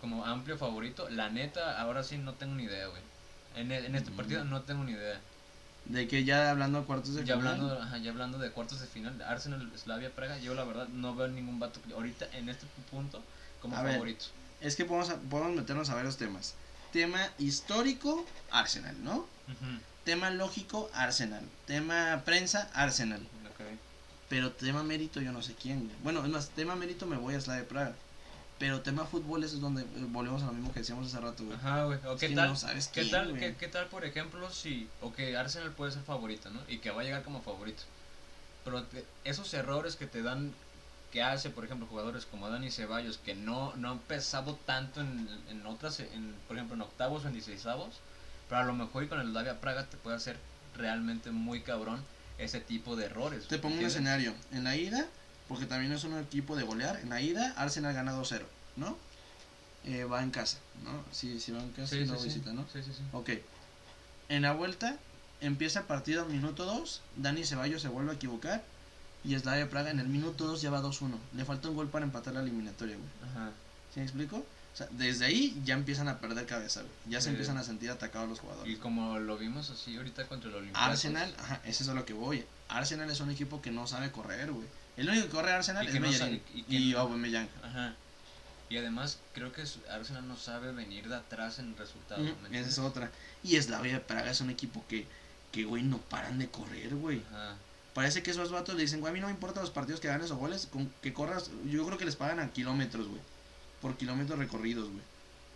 como amplio favorito. La neta, ahora sí no tengo ni idea, güey. En, e- en este partido no tengo ni idea. De que ya hablando de cuartos de Ya final. hablando, ajá, ya hablando de cuartos de final, Arsenal, Slavia, Praga, yo la verdad no veo ningún vato ahorita en este punto como A ver. favorito. Es que podemos, podemos meternos a varios temas. Tema histórico, Arsenal, ¿no? Tema lógico, Arsenal. Tema prensa, Arsenal. Pero tema mérito, yo no sé quién. Bueno, es más, tema mérito me voy a Slavia Praga. Pero tema fútbol, eso es donde eh, volvemos a lo mismo que decíamos hace rato, güey. Ajá, güey. O qué tal, no sabes qué quién, tal, güey. qué, qué tal, por ejemplo, si, o que Arsenal puede ser favorito, ¿no? Y que va a llegar como favorito. Pero te- esos errores que te dan, que hace, por ejemplo, jugadores como Dani Ceballos, que no, no han pesado tanto en, en otras, en, por ejemplo, en octavos o en dieciséisavos, pero a lo mejor y con el Slavia Praga te puede hacer realmente muy cabrón ese tipo de errores. Te pongo un escenario. En la ida, porque también es un equipo de golear, en la ida Arsenal gana 2-0, ¿no? Eh, va en casa, ¿no? Sí, sí va en casa Sí, y no sí. visita, ¿no? Sí, sí, sí. Ok. En la vuelta, empieza el partido al minuto 2, Dani Ceballos se vuelve a equivocar y Slavia Praga en el minuto 2 ya va 2-1. Le falta un gol para empatar la eliminatoria, güey. Ajá. ¿Sí me explico? O sea, desde ahí ya empiezan a perder cabeza, güey. Ya se empiezan a sentir atacados los jugadores. Y como lo vimos así ahorita contra el Olympiacos. Arsenal, ajá, ese es a lo que voy. Arsenal es un equipo que no sabe correr, güey. El único que corre Arsenal Y es no Bellerín sabe- y y, Aubameyang. Ajá. Y además creo que Arsenal no sabe venir de atrás en resultados. Ujú, ¿me Esa es otra. Y Slavia Praga es un equipo que, que, güey, no paran de correr, güey. Ajá. Parece que esos vatos le dicen, güey, a mí no me importan los partidos que ganes o goles, con que corras. Yo creo que les pagan a kilómetros, güey. Por kilómetros recorridos, güey.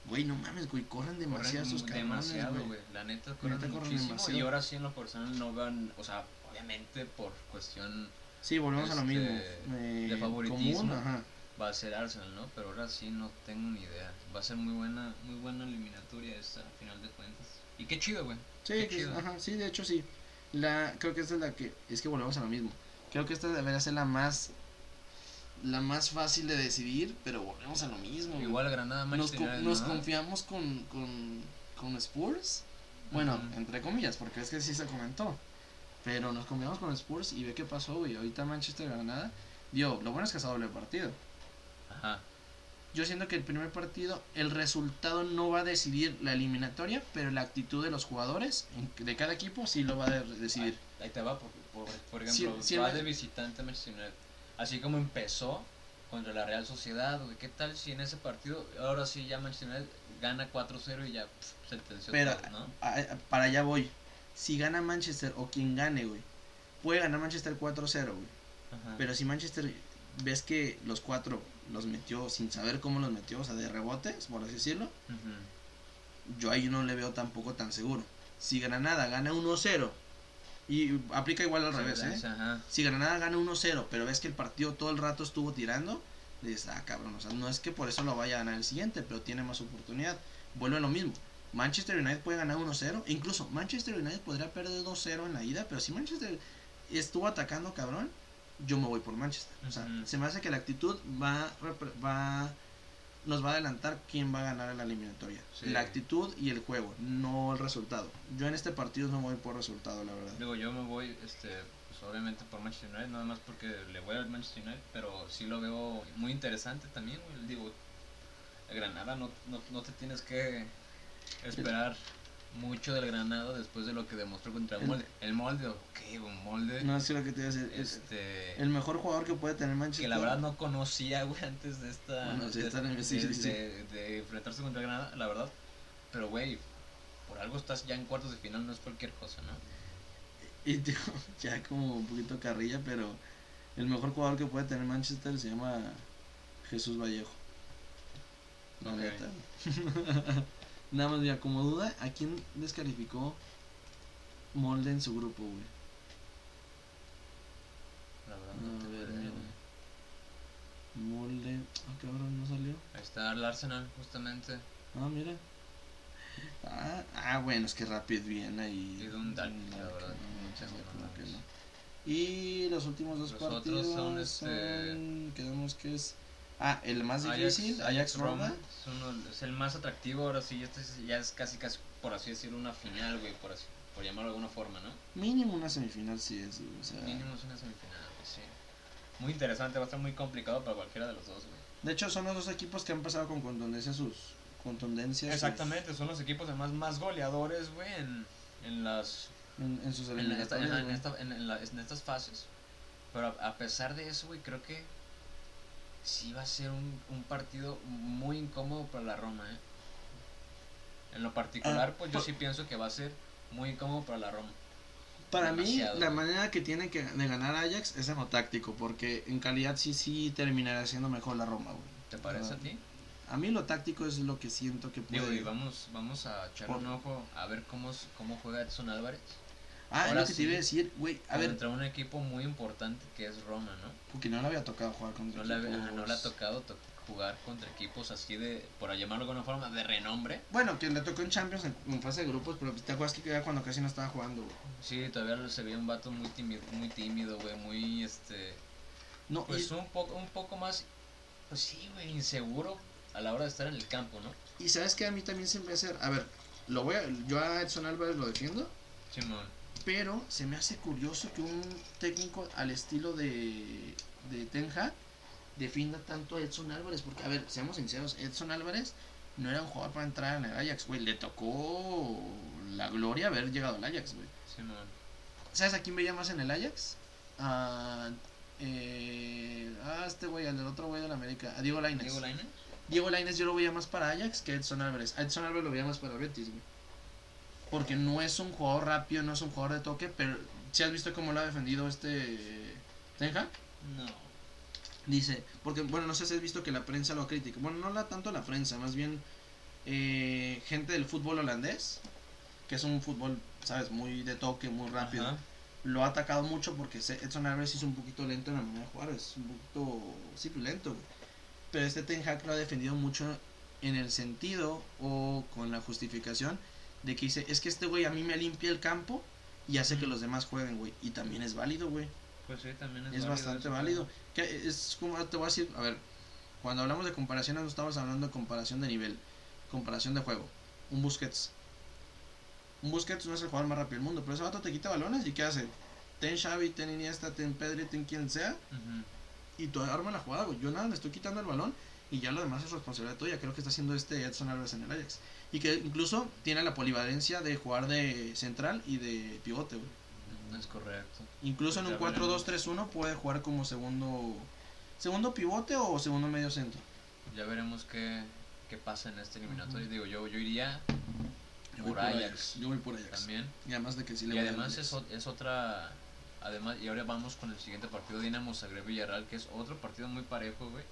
Güey, no mames, güey, corren demasiado Corren demasiado, güey. La neta corren Neta, corren muchísimo. demasiado. Y ahora sí en lo personal no van, o sea, obviamente por cuestión Sí, volvemos a lo Este, mismo. Eh, de favoritismo. común, ajá. va a ser Arsenal, ¿no? Pero ahora sí no tengo ni idea. Va a ser muy buena, muy buena eliminatoria esta, a final de cuentas. Y qué chido, güey. Sí, Qué que- chido. ajá, sí, de hecho sí. La, creo que esta es la que, es que volvemos a lo mismo. Creo que esta debería ser la más, la más fácil de decidir, pero volvemos a lo mismo. Igual Granada, nos, co- nos ¿no? confiamos con, con, con Spurs. Bueno, entre comillas, porque es que sí se comentó. Pero nos combinamos con Spurs y ve qué pasó, güey. Ahorita Manchester ganada. Dio, lo bueno es que es doble partido. Ajá. Yo siento que el primer partido, el resultado no va a decidir la eliminatoria, pero la actitud de los jugadores de cada equipo sí lo va a decidir. Ahí, te va, por, por, ejemplo, va de visitante Manchester United. Así como empezó contra la Real Sociedad, ¿qué tal si en ese partido, ahora sí ya Manchester United gana 4-0 y ya se sentenció Pero, ¿no? para allá voy. Si gana Manchester o quien gane, güey, puede ganar Manchester 4-0, güey. Pero si Manchester ves que los cuatro los metió sin saber cómo los metió, o sea, de rebotes, por así decirlo, yo ahí no le veo tampoco tan seguro. Si Granada gana 1-0, y aplica igual al revés, ¿eh? Si Granada gana 1-0, pero ves que el partido todo el rato estuvo tirando, dices, ah, cabrón, o sea, no es que por eso lo vaya a ganar el siguiente, pero tiene más oportunidad. Vuelve a lo mismo. Manchester United puede ganar 1-0, incluso Manchester United podría perder 2-0 en la ida, pero si Manchester estuvo atacando, cabrón, yo me voy por Manchester. O sea, se me hace que la actitud va, va nos va a adelantar quién va a ganar en la eliminatoria. La actitud y el juego, no el resultado. Yo en este partido no me voy por resultado, la verdad. Digo, yo me voy, este, pues obviamente por Manchester United, nada más porque le voy al Manchester United, pero sí lo veo muy interesante también, Digo, Granada no, no, no te tienes que esperar mucho del Granada después de lo que demostró contra el Molde. El Molde, ok, un Molde. No, sé lo que te iba a decir. Este, el mejor jugador que puede tener Manchester. Que la verdad no conocía, güey, antes de esta. de, enfrentarse contra Granada, la verdad. Pero, güey, por algo estás ya en cuartos de final, no es cualquier cosa, ¿no? Y, tío, ya como un poquito carrilla, pero el mejor jugador que puede tener Manchester se llama Jesús Vallejo. No, neta. Nada más, ya como duda, ¿a quién descalificó Molde en su grupo, güey? La verdad, no, te veo, Molde. Ah, cabrón, no salió. Ahí está el Arsenal, justamente. Ah, mira. Ah, ah bueno, es que Rapid viene ahí. Y Dundalk, la verdad. Y los últimos dos los partidos son, este... quedamos que es Ah, el más difícil, Ajax, Roma. Es, el más atractivo, ahora sí, este ya es casi, casi, por así decirlo, una final, güey, por, así, por llamarlo de alguna forma, ¿no? Mínimo una semifinal sí es, O sea... Mínimo es una semifinal, sí. Muy interesante, va a estar muy complicado para cualquiera de los dos, güey. De hecho, son los dos equipos que han pasado con contundencia sus contundencias. Exactamente, son los equipos además más goleadores, güey, en, en las... En, sus eliminatorias, en, esta, en, en, estas fases. Pero a pesar de eso, güey, creo que sí va a ser un, un partido muy incómodo para la Roma. ¿eh? En lo particular, ah, pues yo sí pienso que va a ser muy incómodo para la Roma. Para mí, la manera que tiene que, de ganar Ajax es en lo táctico, porque en calidad sí, sí terminará siendo mejor la Roma, güey. ¿Te parece a ti? A mí lo táctico es lo que siento que puede... Digo, y vamos, vamos a echar un ojo a ver cómo, cómo juega Edson Álvarez. Ah, es lo que te iba a decir, güey. A ver. Contra un equipo muy importante que es Roma, ¿no? Porque no le había tocado jugar contra no equipos. Le, no le ha tocado jugar contra equipos así de, por llamarlo de alguna forma, de renombre. Bueno, que le tocó en Champions en, fase de grupos, pero te acuerdas que era cuando casi no estaba jugando, güey. Sí, todavía se veía un vato muy tímido, muy tímido, güey, muy, este. No, pues un, poco, un poco más, pues sí, güey, inseguro a la hora de estar en el campo, ¿no? Y sabes que a mí también se me hace, a ver, lo voy a, yo a Edson Álvarez lo defiendo. Simón. Pero se me hace curioso que un técnico al estilo de, de Ten Hag defienda tanto a Edson Álvarez. Porque, a ver, seamos sinceros, Edson Álvarez no era un jugador para entrar en el Ajax, güey. Le tocó la gloria haber llegado al Ajax, güey. ¿Sabes a quién veía más en el Ajax? A, eh, a este güey, al del otro güey de la América, a Diego Lainez. Diego Lainez. Diego Lainez yo lo veía más para Ajax que Edson Álvarez. A Edson Álvarez lo veía más para Betis, güey porque no es un jugador rápido, no es un jugador de toque, pero si has visto cómo lo ha defendido este Tenja? No. Dice, porque bueno, no sé si has visto que la prensa lo critica. Bueno, no la tanto la prensa, más bien eh, gente del fútbol holandés, que es un fútbol, sabes, muy de toque, muy rápido. Lo ha atacado mucho porque Edson Álvarez es un poquito lento en la manera de jugar, es un poquito, sí, lento. Pero este Ten Hag lo ha defendido mucho en el sentido o con la justificación de que dice, es que este güey a mí me limpia el campo y hace que los demás jueguen, güey. Y también es válido, güey. Pues sí, también es, es bastante válido. Que es como te voy a decir, a ver, cuando hablamos de comparaciones no estamos hablando de comparación de nivel, comparación de juego. Un Busquets. Un Busquets no es el jugador más rápido del mundo, pero ese vato te quita balones y ¿qué hace? ten Xavi, ten Iniesta, ten Pedri, ten quien sea, y tú arma la jugada, güey. Yo nada, le estoy quitando el balón y ya lo demás es responsabilidad tuya. Creo que está haciendo este Edson Alves en el Ajax. Y que incluso tiene la polivalencia de jugar de central y de pivote, güey. Es correcto. Incluso en un 4-2-3-1 puede jugar como segundo segundo pivote o segundo medio centro. Ya veremos qué, qué pasa en este eliminatorio. Digo, yo, yo iría por, Ajax. Yo voy por Ajax. También. Y además de que sí le Y además es, es otra además y ahora vamos con el siguiente partido Dinamo Zagreb Villarreal, que es otro partido muy parejo, güey.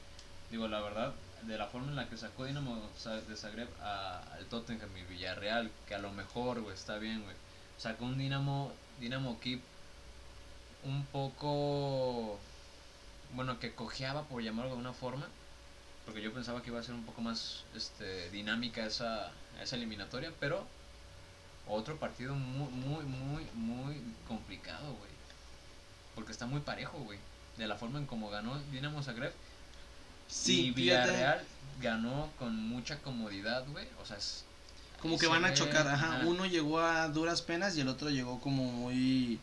Digo, la verdad, de la forma en la que sacó Dinamo de Zagreb al Tottenham y Villarreal, que a lo mejor, güey, está bien, güey. Sacó un Dinamo Dinamo Keep un poco bueno, que cojeaba por llamarlo de una forma, porque yo pensaba que iba a ser un poco más este, dinámica esa, esa eliminatoria, pero otro partido muy, muy, muy, muy complicado, güey. Porque está muy parejo, güey. De la forma en como ganó Dinamo Zagreb. Sí, y Villarreal ganó con mucha comodidad, güey. O sea, es, como que van a chocar, ajá. Uno llegó a duras penas y el otro llegó como muy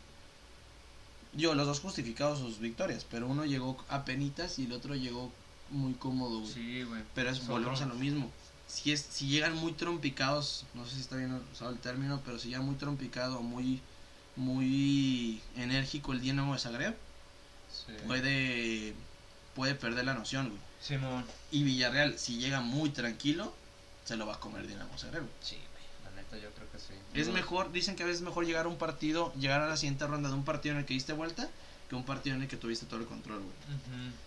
yo, los dos justificados sus victorias, pero uno llegó a penitas y el otro llegó muy cómodo, güey. Sí, güey. Pero es, volvemos a lo mismo. Si, es, si llegan muy trompicados, no sé si está bien usado el término, pero si llega muy trompicado, muy, muy enérgico el Dinamo de Zagreb, puede, puede perder la noción, güey. Simón. Y Villarreal, si llega muy tranquilo, se lo va a comer Dinamo Zagreb. Sí, yo creo que sí. Es mejor, dicen que a veces es mejor llegar a un partido, llegar a la siguiente ronda de un partido en el que diste vuelta, que un partido en el que tuviste todo el control, güey.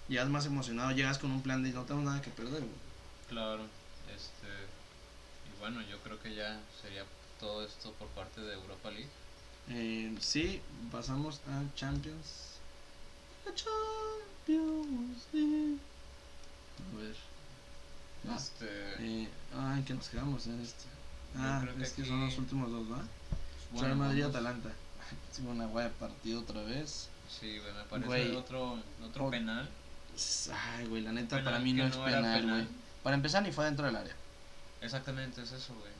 Llegas más emocionado, llegas con un plan de no tengo nada que perder, güey. Claro, este. Y bueno, yo creo que ya sería todo esto por parte de Europa League. Eh, sí, pasamos a Champions. A Champions League. A ver. Este. Eh, ay, que nos quedamos en este. Ah, es que, son los últimos dos, ¿va? Real Madrid-Atalanta. Sí, una guay partido otra vez. Sí, güey, me parece otro, otro penal. Ay, güey, la neta para mí no es penal, güey. Para empezar, ni fue dentro del área. Exactamente, es eso, güey.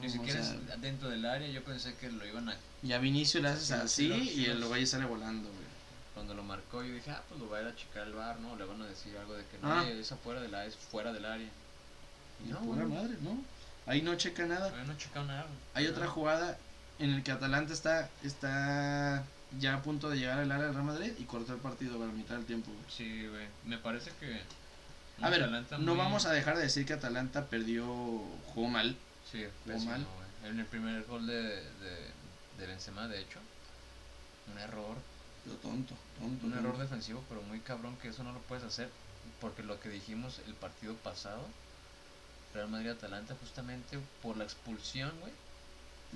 Ni siquiera es dentro del área, yo pensé que lo iban a... Y a Vinicio le haces así y el güey sale volando, güey. Cuando lo marcó yo dije, ah, pues lo va a ir a checar el bar, ¿no? Le van a decir algo de que no, ah. es afuera del área, es fuera del área. Y no, pura madre, ¿no? Ahí no checa nada. Ahí no checa nada. Hay otra jugada en el que Atalanta está, está ya a punto de llegar al área del Real Madrid y cortó el partido para mitad del tiempo. Sí, güey. Me parece que. A ver, no vamos a dejar de decir que Atalanta perdió, jugó mal. Sí, jugó mal. En el primer gol de, de, de Benzema, de hecho. Un error. Pero tonto, tonto. Un error defensivo, pero muy cabrón que eso no lo puedes hacer. Porque lo que dijimos el partido pasado Real Madrid-Atalanta justamente por la expulsión, güey.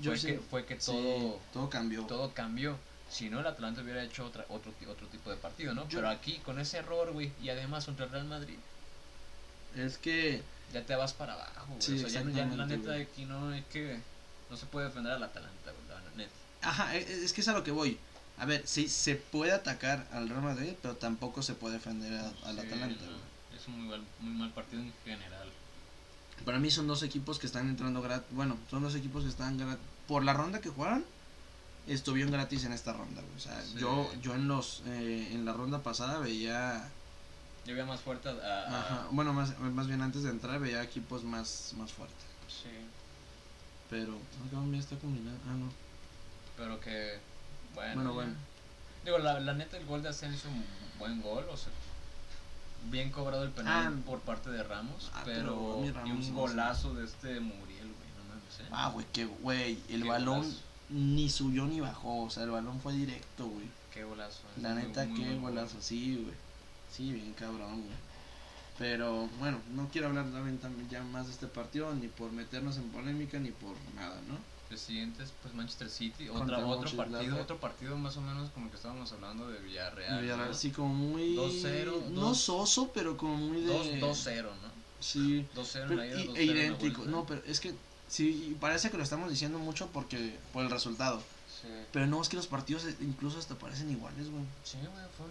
Fue, que, fue que todo, todo cambió. Todo cambió. Si no, el Atalanta hubiera hecho otra, otro, otro tipo de partido, ¿no? Pero aquí, con ese error, güey, y además contra el Real Madrid. Es que. Ya te vas para abajo, güey. Sí, o sea, ya, la neta de aquí no es que. No se puede defender al Atalanta, güey, la neta. Ajá, e, e, es que es a lo que voy. A ver, sí, se puede atacar al Real Madrid, pero tampoco se puede defender al Atalanta, güey. Es un muy mal, muy mal partido en general. Para mí son dos equipos que están entrando gratis. Bueno, son dos equipos que están gratis. Por la ronda que jugaron, estuvieron gratis en esta ronda. O sea, yo, yo en los eh, en la ronda pasada veía. Yo veía más fuerte a, Bueno, más, más bien antes de entrar veía equipos más, más fuertes. Sí. Pero. No, está combinado. Ah, no. Pero que. Bueno. Bueno, bueno. Digo, la, la neta, el gol de Asensio, un buen gol. O sea, bien cobrado el penal ah. por parte de Ramos, ah, pero, y un golazo de este Muriel, güey, no mames, ¿eh? Ah, güey, que güey, el balón ni subió ni bajó, o sea, el balón fue directo, güey. Qué golazo. La neta, qué golazo, sí, güey. Sí, bien cabrón, güey. Pero bueno, no quiero hablar también ya más de este partido, ni por meternos en polémica, ni por nada, ¿no? El siguiente es pues Manchester City, otra, otro partido, otro partido más o menos como que estábamos hablando de Villarreal. Villarreal, sí, como muy... 2-0. No soso, pero como muy de... 2-0, ¿no? Sí. 2-0 E idéntico, no, pero es que sí, parece que lo estamos diciendo mucho porque por el resultado. Sí. Pero no, es que los partidos incluso hasta parecen iguales, güey. Sí, güey, fue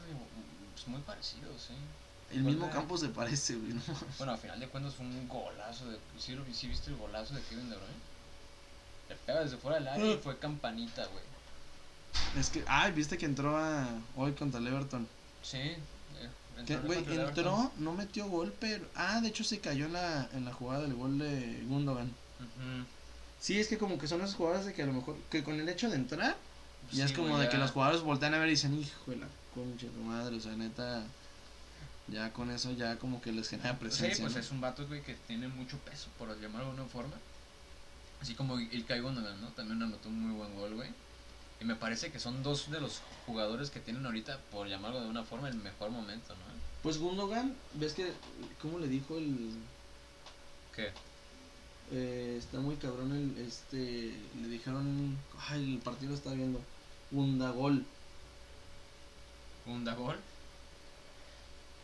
pues, muy parecido, sí. El mismo campo se parece, güey. ¿no? Bueno, al final de cuentas fue un golazo. De, ¿sí, ¿Sí viste el golazo de Kevin De Bruyne? Le pega desde fuera del área y fue campanita, güey. Es que, ay, viste que entró a, hoy contra el Everton. Sí. eh, entró güey, entró, Everton. no metió gol, pero. Ah, de hecho se cayó en la, en la jugada del gol de Gundogan. Ujú. Sí, es que como que son esas jugadas de que a lo mejor. Que con el hecho de entrar, ya Sí, es como güey, de que los jugadores voltean a ver y dicen, hijo de la concha de tu madre, o sea, neta. Ya con eso ya como que les genera Sí, presencia. pues ¿no? es un vato, güey, que tiene mucho peso, por llamarlo de alguna forma. Así como Ilkay Gundogan, ¿no? También anotó un muy buen gol, güey. Y me parece que son dos de los jugadores que tienen ahorita, por llamarlo de una forma, el mejor momento, ¿no? Pues Gundogan, ves que. ¿Cómo le dijo el.? ¿Qué? Eh, está muy cabrón el. Este. Le dijeron. Ay, el partido está viendo. Gundagol. ¿Un da gol?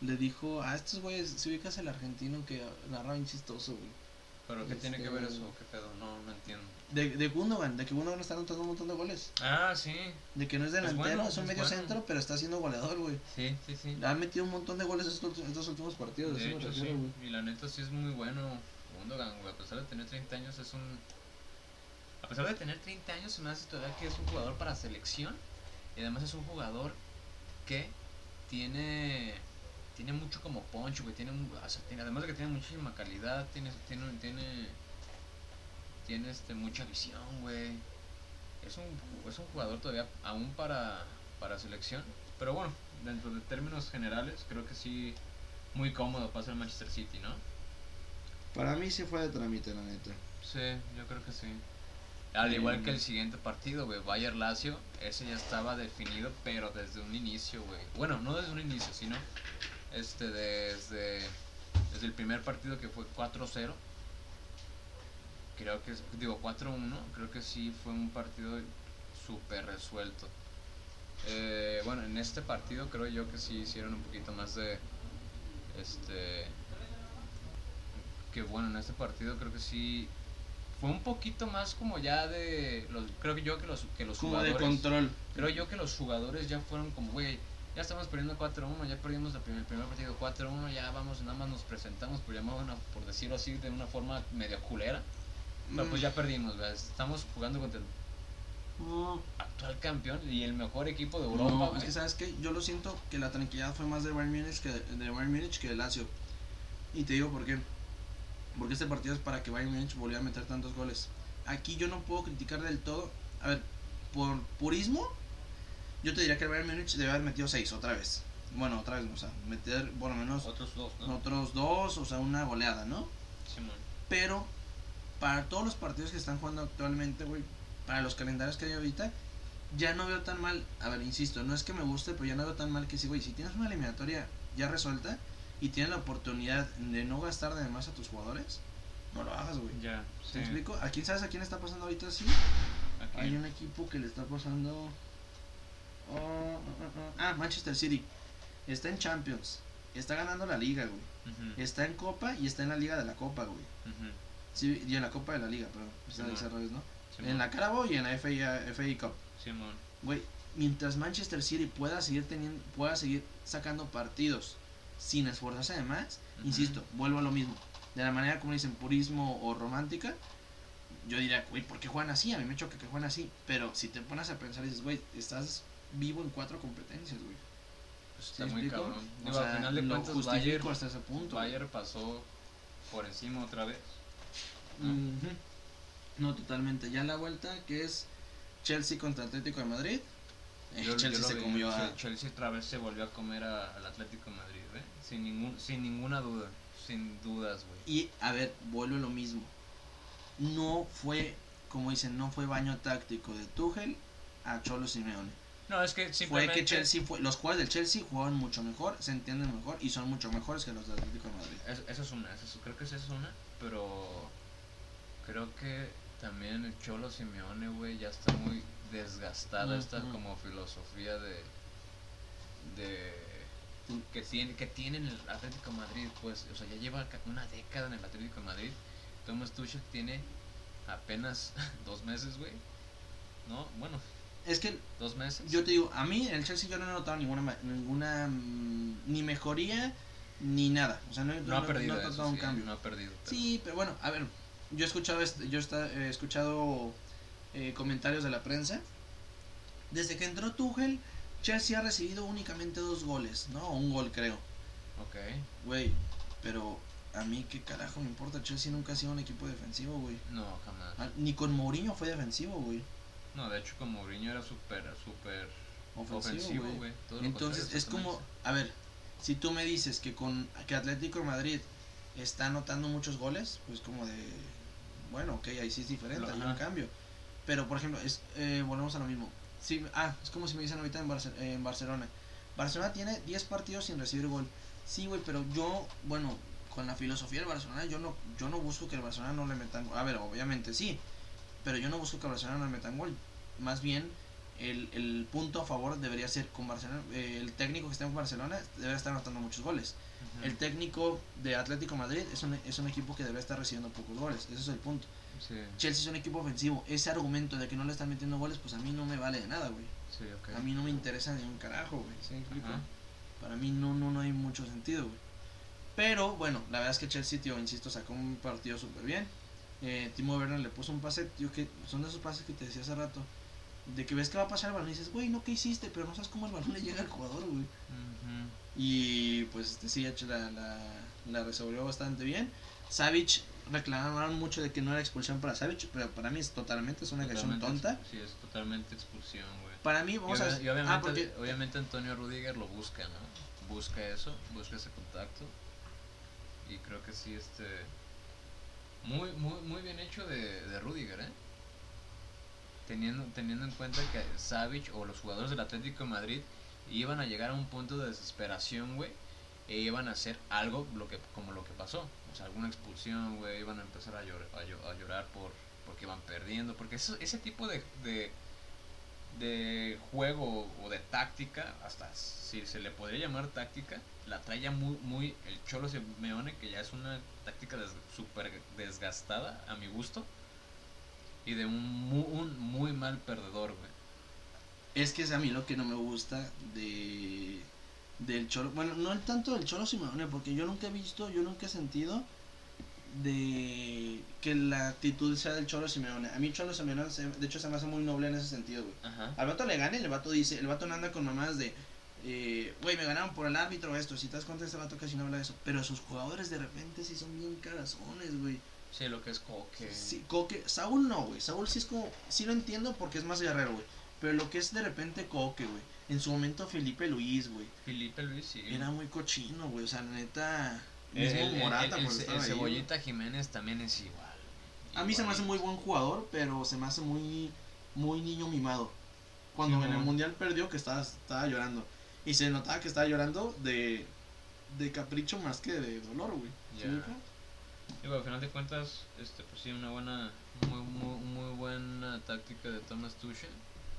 Le dijo a estos güeyes, si ubicas el argentino que narra bien chistoso, güey. ¿Pero qué tiene que Este- ver eso? ¿Qué pedo? No, no entiendo. De, de Gundogan, de que Gundogan está anotando un montón de goles. Ah, sí. De que no es delantero, bueno, es un es medio bueno. centro, pero está siendo goleador, güey. Sí, sí, sí. Han metido un montón de goles estos, estos últimos partidos. De hecho, sí. güey. Y la neta sí es muy bueno. Gundogan, güey. A pesar de tener 30 años, es un. A pesar de tener 30 años, se me hace todavía que es un jugador para selección. Y además es un jugador que tiene. Tiene mucho como punch, güey. Tiene, o sea, tiene- además de que tiene muchísima calidad, tiene. Tiene. Tiene, tiene este, mucha visión, güey. Es un, es un jugador todavía aún para, para selección. Pero bueno, dentro de términos generales, creo que sí muy cómodo pasa el Manchester City, ¿no? Para mí sí fue de trámite, la neta. Sí, yo creo que sí. Al igual que el siguiente partido, güey, Bayer Lazio, ese ya estaba definido, pero desde un inicio, güey. Bueno, no desde un inicio, sino este desde desde el primer partido que fue 4-0. Creo que digo 4-1, creo que sí fue un partido súper resuelto. Eh, bueno, en este partido creo yo que sí hicieron un poquito más de este que bueno, en este partido creo que sí fue un poquito más como ya de los creo que yo que los que los de jugadores control. creo yo que los jugadores ya fueron como güey ya estamos perdiendo 4-1 ya perdimos la primer- el primer partido 4-1 ya vamos nada más nos presentamos por llamar una, por decirlo así de una forma medio culera pero pues Mm. ya perdimos ¿verdad? estamos jugando contra el No, actual campeón y el mejor equipo de Europa no, es que sabes que yo lo siento que la tranquilidad fue más de Bayern Múnich que de Bayern Múnich que de Lazio. Y te digo por qué. Porque este partido es para que Bayern Múnich volviera a meter tantos goles. Aquí yo no puedo criticar del todo. A ver, por purismo, yo te diría que el Bayern Múnich debe haber metido 6 otra vez. Bueno, otra vez, o sea, meter por lo menos otros dos ¿no? otros dos, o sea, una goleada, ¿no? Simón. Pero para todos los partidos que están jugando actualmente, güey, para los calendarios que hay ahorita, ya no veo tan mal. A ver, insisto, no es que me guste, pero ya no veo tan mal que sí, güey, si tienes una eliminatoria ya resuelta y tienes la oportunidad de no gastar de más a tus jugadores, no lo hagas, güey. ya sí. ¿Te explico? ¿A quién sabes a quién está pasando ahorita así? Hay un equipo que le está pasando. Oh. Ah, Manchester City. Está en Champions. Está ganando la liga, güey. Está en Copa y está en la Liga de la Copa, güey. Sí, y en la Copa de la Liga, perdón. Está Simón. al revés, ¿no? En la Carabao y en la FA, FA Cup. Simón. Güey, mientras Manchester City pueda seguir teniendo, pueda seguir sacando partidos sin esforzarse además, Ujú. insisto, vuelvo a lo mismo. De la manera como dicen purismo o romántica, yo diría, güey, ¿por qué juegan así? A mí me choca que juegan así. Pero si te pones a pensar y dices, güey, estás vivo en cuatro competencias, güey. Pues ¿Sí está muy explico? cabrón. O Digo, sea, al final de cuentas, Bayern, hasta ese punto. güey. Bayern pasó por encima otra vez. Ujú. No, totalmente. Ya la vuelta, que es Chelsea contra Atlético de Madrid. Eh, Yo- Chelsea se vi, comió a... Chel- Chelsea otra vez se volvió a comer a- al Atlético de Madrid, ¿eh? Sin, ningún, sin ninguna duda. Sin dudas, güey. Y, a ver, vuelvo a lo mismo. No fue, como dicen, no fue baño táctico de Tuchel a Cholo Simeone. No, es que Fue simplemente... que Chelsea fue, los jugadores del Chelsea jugaban mucho mejor, se entienden mejor y son mucho mejores que los del Atlético de Madrid. Es- Esa es una, esa es- creo que esa es una, pero creo que también el Cholo Simeone, güey, ya está muy desgastada esta como filosofía de de que tiene que tiene en el Atlético de Madrid, pues, o sea, ya lleva una década en el Atlético de Madrid. Thomas Tuchel tiene apenas dos meses, güey. No, bueno, Es que dos meses. yo te digo, a mí en el Chelsea yo no he notado ninguna, ninguna mm, ni mejoría ni nada. O sea, no, no ha perdido no he eso, notado un sí, cambio. no ha perdido. pero- Sí, pero bueno, a ver, yo he escuchado, este- yo he escuchado eh, comentarios de la prensa Desde que entró Tuchel, Chelsea ha recibido únicamente dos goles, ¿no? Un gol, creo. Ok. Güey, pero a mí qué carajo me importa. Chelsea nunca ha sido un equipo defensivo, güey. No, jamás. Ni con Mourinho fue defensivo, güey. No, de hecho, con Mourinho era súper, súper Ofensivo, güey. Entonces es como, a ver, si tú me dices que con que Atlético de Madrid está anotando muchos goles, pues como de, bueno, ok, ahí sí es diferente, hay un cambio. Pero por ejemplo, es, eh, volvemos a lo mismo. Sí, ah, es como si me dicen ahorita en, Barce- eh, en Barcelona. Barcelona tiene 10 partidos sin recibir gol. Sí, güey, pero yo, bueno, con la filosofía del Barcelona, yo no, yo no busco que el Barcelona no le metan gol. A ver, obviamente sí, pero yo no busco que el Barcelona le metan gol. Más bien, el, el punto a favor debería ser con Barcelona. eh, el técnico que está en Barcelona debería estar anotando muchos goles. El técnico de Atlético Madrid es un, es un equipo que debe estar recibiendo pocos goles. Ese es el punto. Sí, Chelsea es un equipo ofensivo. Ese argumento de que no le están metiendo goles, pues a mí no me vale de nada, güey. sí. A mí no me interesa ni un carajo, güey. Para mí no, no, no hay mucho sentido, güey. Pero bueno, la verdad es que Chelsea, tío, insisto, sacó un partido súper bien. Eh, Timo Werner le puso un pase, tío, que son de esos pases que te decía hace rato. De que ves que va a pasar el balón y dices, güey, no, ¿qué hiciste? Pero no sabes cómo el balón le llega al jugador, güey. Y pues este sí, la, la, la resolvió bastante bien. Savic reclamaron mucho de que no era expulsión para Savic, pero para mí es totalmente, es una acción Totalmente tonta. ex- Sí, es totalmente expulsión, güey. Para mí, Y, vamos a y obviamente, Ah, porque obviamente Antonio Rudiger lo busca, ¿no? Busca eso, busca ese contacto. Y creo que sí, este. Muy, muy, muy bien hecho de, de Rudiger, ¿eh? Teniendo, teniendo en cuenta que Savic o los jugadores del Atlético de Madrid iban a llegar a un punto de desesperación, güey. E iban a hacer algo lo que, como lo que pasó. O sea, alguna expulsión, güey. Iban a empezar a, llor- a, llo- a llorar por porque iban perdiendo. Porque eso, ese tipo de, de, de juego o de táctica, hasta si se le podría llamar táctica, la trae ya muy, muy el Cholo Simeone, que ya es una táctica des, súper desgastada a mi gusto. Y de un muy, un muy mal perdedor, güey. Es que es a mí lo que no me gusta de del Cholo. Bueno, no el tanto del Cholo Simeone, porque yo nunca he visto, yo nunca he sentido de que la actitud sea del Cholo Simeone. A mí Cholo Simeone, se- de hecho, se me hace muy noble en ese sentido, güey. Ajá. Al vato le gana y el vato dice, el vato no anda con mamás de, eh, güey, me ganaron por el árbitro esto. Si te das cuenta, ese vato casi no habla de eso. Pero sus jugadores de repente sí son bien carazones, güey. Sí, lo que es coque. Sí, Coque, Saúl no, güey. Saúl sí es como, sí lo entiendo porque es más guerrero, güey. Pero lo que es de repente Coque, güey. En su momento Felipe Luis, güey. Felipe Luis, sí. Era muy cochino, güey. O sea, la neta. El, Mismo el- Morata, el- el- el ahí, Cebollita Jiménez también es igual. A mí se me hace muy buen jugador, pero se me hace muy, muy niño mimado. Cuando Sí, en el mundial perdió, que estaba, estaba llorando. Y se notaba que estaba llorando de, de capricho más que de dolor, güey. ¿Sí me explico? Digo, al final de cuentas, este, pues sí, una buena, muy, muy, muy buena táctica de Thomas Tuchel.